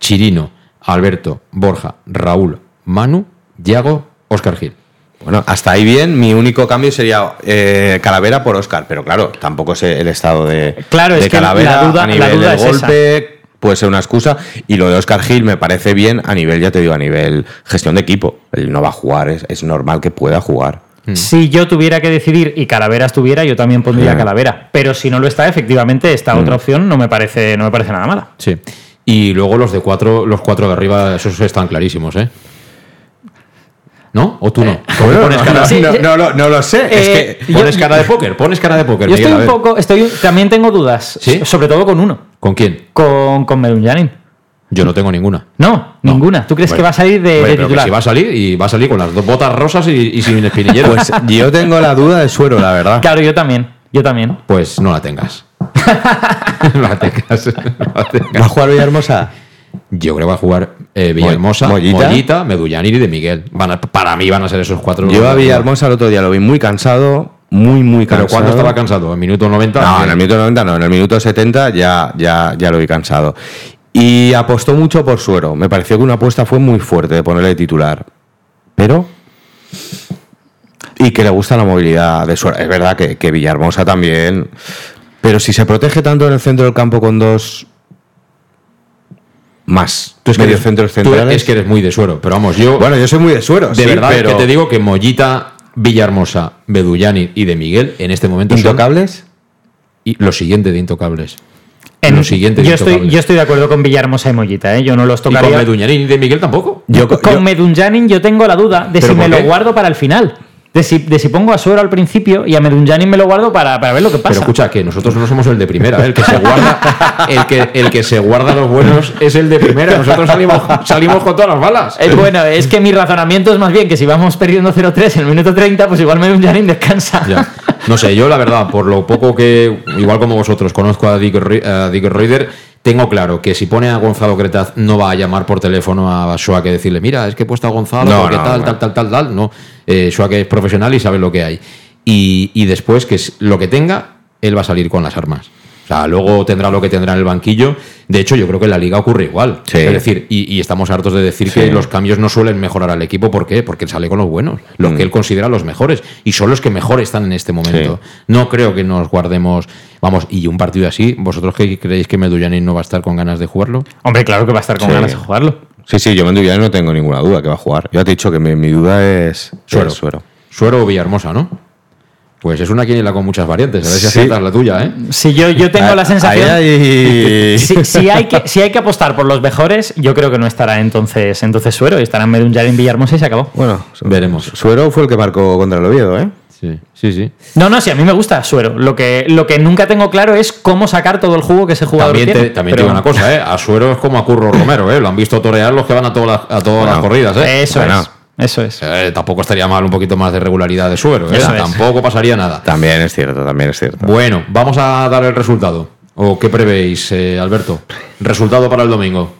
Chirino, Alberto, Borja, Raúl, Manu, Yago, Oscar Gil. Bueno, hasta ahí bien. Mi único cambio sería eh, Calavera por Oscar, pero claro, tampoco sé el estado de, Claro, de es que Calavera la duda- a la nivel duda del es esa. golpe. Puede ser una excusa. Y lo de Oscar Gil me parece bien a nivel, ya te digo, a nivel gestión de equipo. Él no va a jugar, es, es normal que pueda jugar. Si yo tuviera que decidir y Calavera estuviera, yo también pondría Sí. Calavera. Pero si no lo está, efectivamente, esta otra opción no me parece, no me parece nada mala. Sí. Y luego los de cuatro, los cuatro de arriba, esos están clarísimos, ¿eh? ¿No? ¿O tú no? ¿Por qué pones cara, Sí, no, sí. no, no, no lo sé. es Eh, que yo- pones cara de póker? Pones cara de póker. Yo Miguel, estoy un poco, estoy, también tengo dudas, ¿Sí? sobre todo con uno, ¿Con quién? con, con Medunjanin. Yo no tengo ninguna. No, ninguna. ¿Tú crees Bueno, que va a salir de, de titular? si va a salir y va a salir con las dos botas rosas y, y sin espinillero. Pues yo tengo la duda de suero, la verdad. Claro, yo también. Yo también. Pues no la tengas. no la tengas. no la tengas. ¿Va a jugar Villahermosa? Yo creo que va a jugar eh, Villahermosa, Mollita. Mollita, Medullanir y de Miguel. Van a- para mí van a ser esos cuatro. Yo a Villahermosa el otro día lo vi muy cansado, muy, muy ¿Pero cansado. cuándo estaba cansado? ¿En minuto 90? No, en el minuto 90 no, en el minuto 70 ya, ya, ya lo vi cansado. Y apostó mucho por Suero. Me pareció que una apuesta fue muy fuerte de ponerle de titular. Pero. Y que le gusta la movilidad de Suero. Es verdad que, que Villahermosa también. Pero si se protege tanto en el centro del campo con dos. Más. Tú es que medio eres- centros tú centrales. es que eres muy de suero. Pero vamos, yo. Bueno, yo soy muy de Suero. de sí, verdad pero... que te digo que Mollita, Villahermosa, Bedullani y de Miguel en este momento son ¿Intocables? y lo siguiente de intocables. En- lo siguiente de yo, estoy, yo estoy de acuerdo con Villahermosa y Mollita, ¿eh? Yo no los y con tocaría. Meduñanín y de Miguel tampoco. Yo, con yo- Medunjanin yo tengo la duda de ¿Pero si me lo guardo para el final. De si, de si pongo a Suero al principio y a Medunjanin me lo guardo para, para ver lo que pasa. Pero escucha, que nosotros no somos el de primera, ¿eh? el que se guarda, el que, el que se guarda los buenos es el de primera. Nosotros salimos, salimos con todas las balas. Eh, bueno, es que mi razonamiento es más bien que si vamos perdiendo 0-3 en el minuto 30, pues igual Medunjanin descansa. Ya. No sé, yo la verdad, por lo poco que, igual como vosotros, conozco a Dick, a Dick Reuter, tengo claro que si pone a Gonzalo Cretaz no va a llamar por teléfono a Schwake y decirle, mira, es que he puesto a Gonzalo No, porque no, tal, no. tal, tal, tal, tal. No, eh, Schwake es profesional y sabe lo que hay. Y, y después, que es- lo que tenga, él va a salir con las armas. O sea, luego tendrá lo que tendrá en el banquillo. De hecho, yo creo que en la liga ocurre igual. Sí. Es decir, y, y estamos hartos de decir que los cambios no suelen mejorar al equipo. ¿Por qué? Porque él sale con los buenos, los Mm. que él considera los mejores. Y son los que mejor están en este momento. No creo que nos guardemos. Vamos, y un partido así, ¿vosotros qué creéis que Medullanin no va a estar con ganas de jugarlo? Hombre, claro que va a estar con Sí. ganas de jugarlo. Sí, sí, yo Mendullán no tengo ninguna duda que va a jugar. Ya te he dicho que mi, mi duda es Suero. es Suero. Suero o Villahermosa, ¿no? Pues es una quiniela con muchas variantes. A ver si Sí. aciertas la tuya, ¿eh? Si yo, yo tengo la sensación. Hay- Si, si hay que, si hay que apostar por los mejores, yo creo que no estará entonces, entonces Suero, y estará Medunjanin Villahermosa y se acabó. Bueno, Veremos. Suero fue el que marcó contra el Oviedo, ¿eh? Sí, sí, sí. No, no, sí, a mí me gusta Suero. Lo que, lo que nunca tengo claro es cómo sacar todo el jugo que ese jugador También, tiene. te, también te Pero- digo una cosa, ¿eh? A Suero es como a Curro Romero, ¿eh? Lo han visto torear los que van a todas las, a todas las corridas, ¿eh? Eso Bueno. es. Eso es. Eh, tampoco estaría mal un poquito más de regularidad de Suero, ¿eh? Eso es. Tampoco pasaría nada. También es cierto, también es cierto. Bueno, vamos a dar el resultado. ¿O qué prevéis, eh, Alberto? Resultado para el domingo.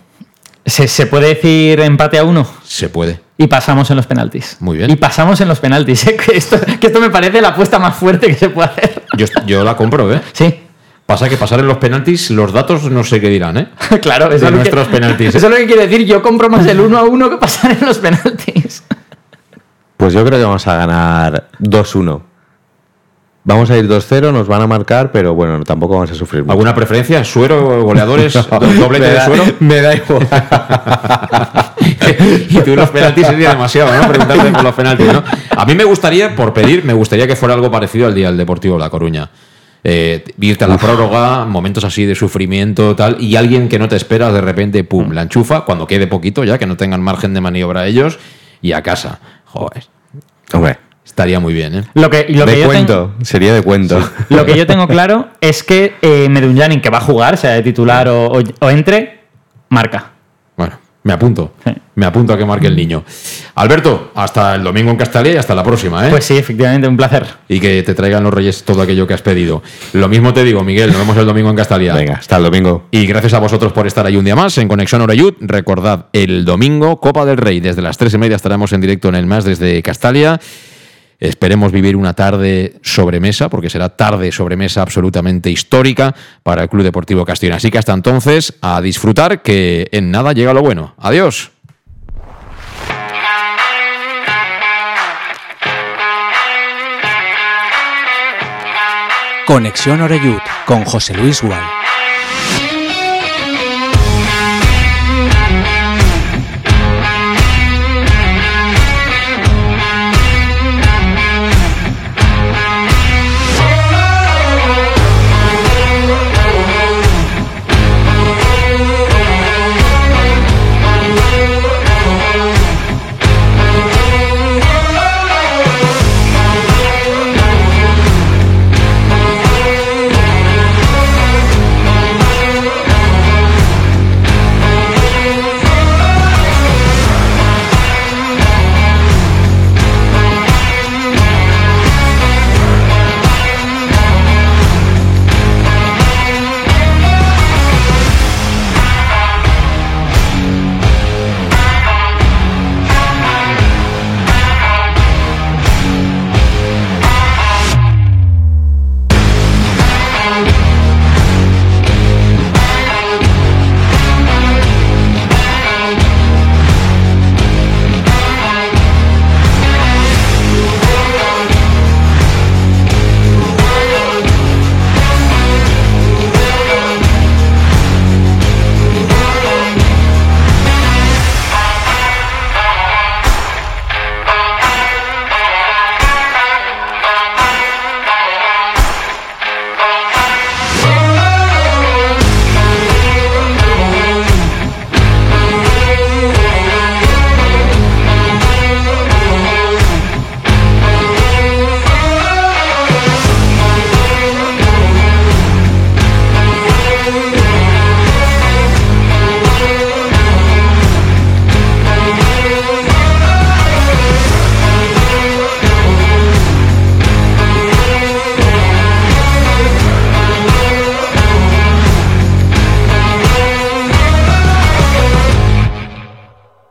¿Se, se puede decir empate a uno? Se puede. Y pasamos en los penaltis. Muy bien. Y pasamos en los penaltis. ¿eh? Que, esto, que esto me parece la apuesta más fuerte que se puede hacer. Yo, yo la compro, ¿eh? Sí. Pasa que pasar en los penaltis, los datos no sé qué dirán, ¿eh? claro, De eso es, lo que, nuestros penaltis, ¿eh? eso es lo que quiere decir. Yo compro más el uno a uno que pasar en los penaltis. Pues yo creo que vamos a ganar 2-1. Vamos a ir 2-0, nos van a marcar, pero bueno, tampoco vamos a sufrir mucho. ¿Alguna preferencia? ¿Suero, goleadores? do- ¿Doblete de suero? Me da igual. y tú los penaltis sería demasiado, ¿no? Preguntarte por los penaltis, ¿no? A mí me gustaría, por pedir, me gustaría que fuera algo parecido al día del Deportivo La Coruña. Eh, irte a la prórroga, momentos así de sufrimiento, tal, y alguien que no te esperas de repente, pum, la enchufa, cuando quede poquito ya, que no tengan margen de maniobra ellos, y a casa. Joder, Hombre, estaría muy bien, ¿eh? Lo que, lo que de yo tengo- cuento, sería de cuento. Lo que yo tengo claro es que eh, Medunjanin, que va a jugar, sea de titular o, o- o entre, marca. Bueno, Me apunto. Me apunto a que marque el niño. Alberto, hasta el domingo en Castalia y hasta la próxima, ¿eh? Pues sí, efectivamente, un placer. Y que te traigan los reyes todo aquello que has pedido. Lo mismo te digo, Miguel, nos vemos el domingo en Castalia. Venga, hasta el domingo. Y gracias a vosotros por estar ahí un día más en Conexión Oreyud. Recordad, el domingo, Copa del Rey, desde las tres y media estaremos en directo en el más desde Castalia. Esperemos vivir una tarde sobremesa, porque será tarde sobremesa absolutamente histórica para el Club Deportivo Castellón. Así que hasta entonces, a disfrutar, que en nada llega lo bueno. Adiós. Conexión Oreyud con José Luis Gual.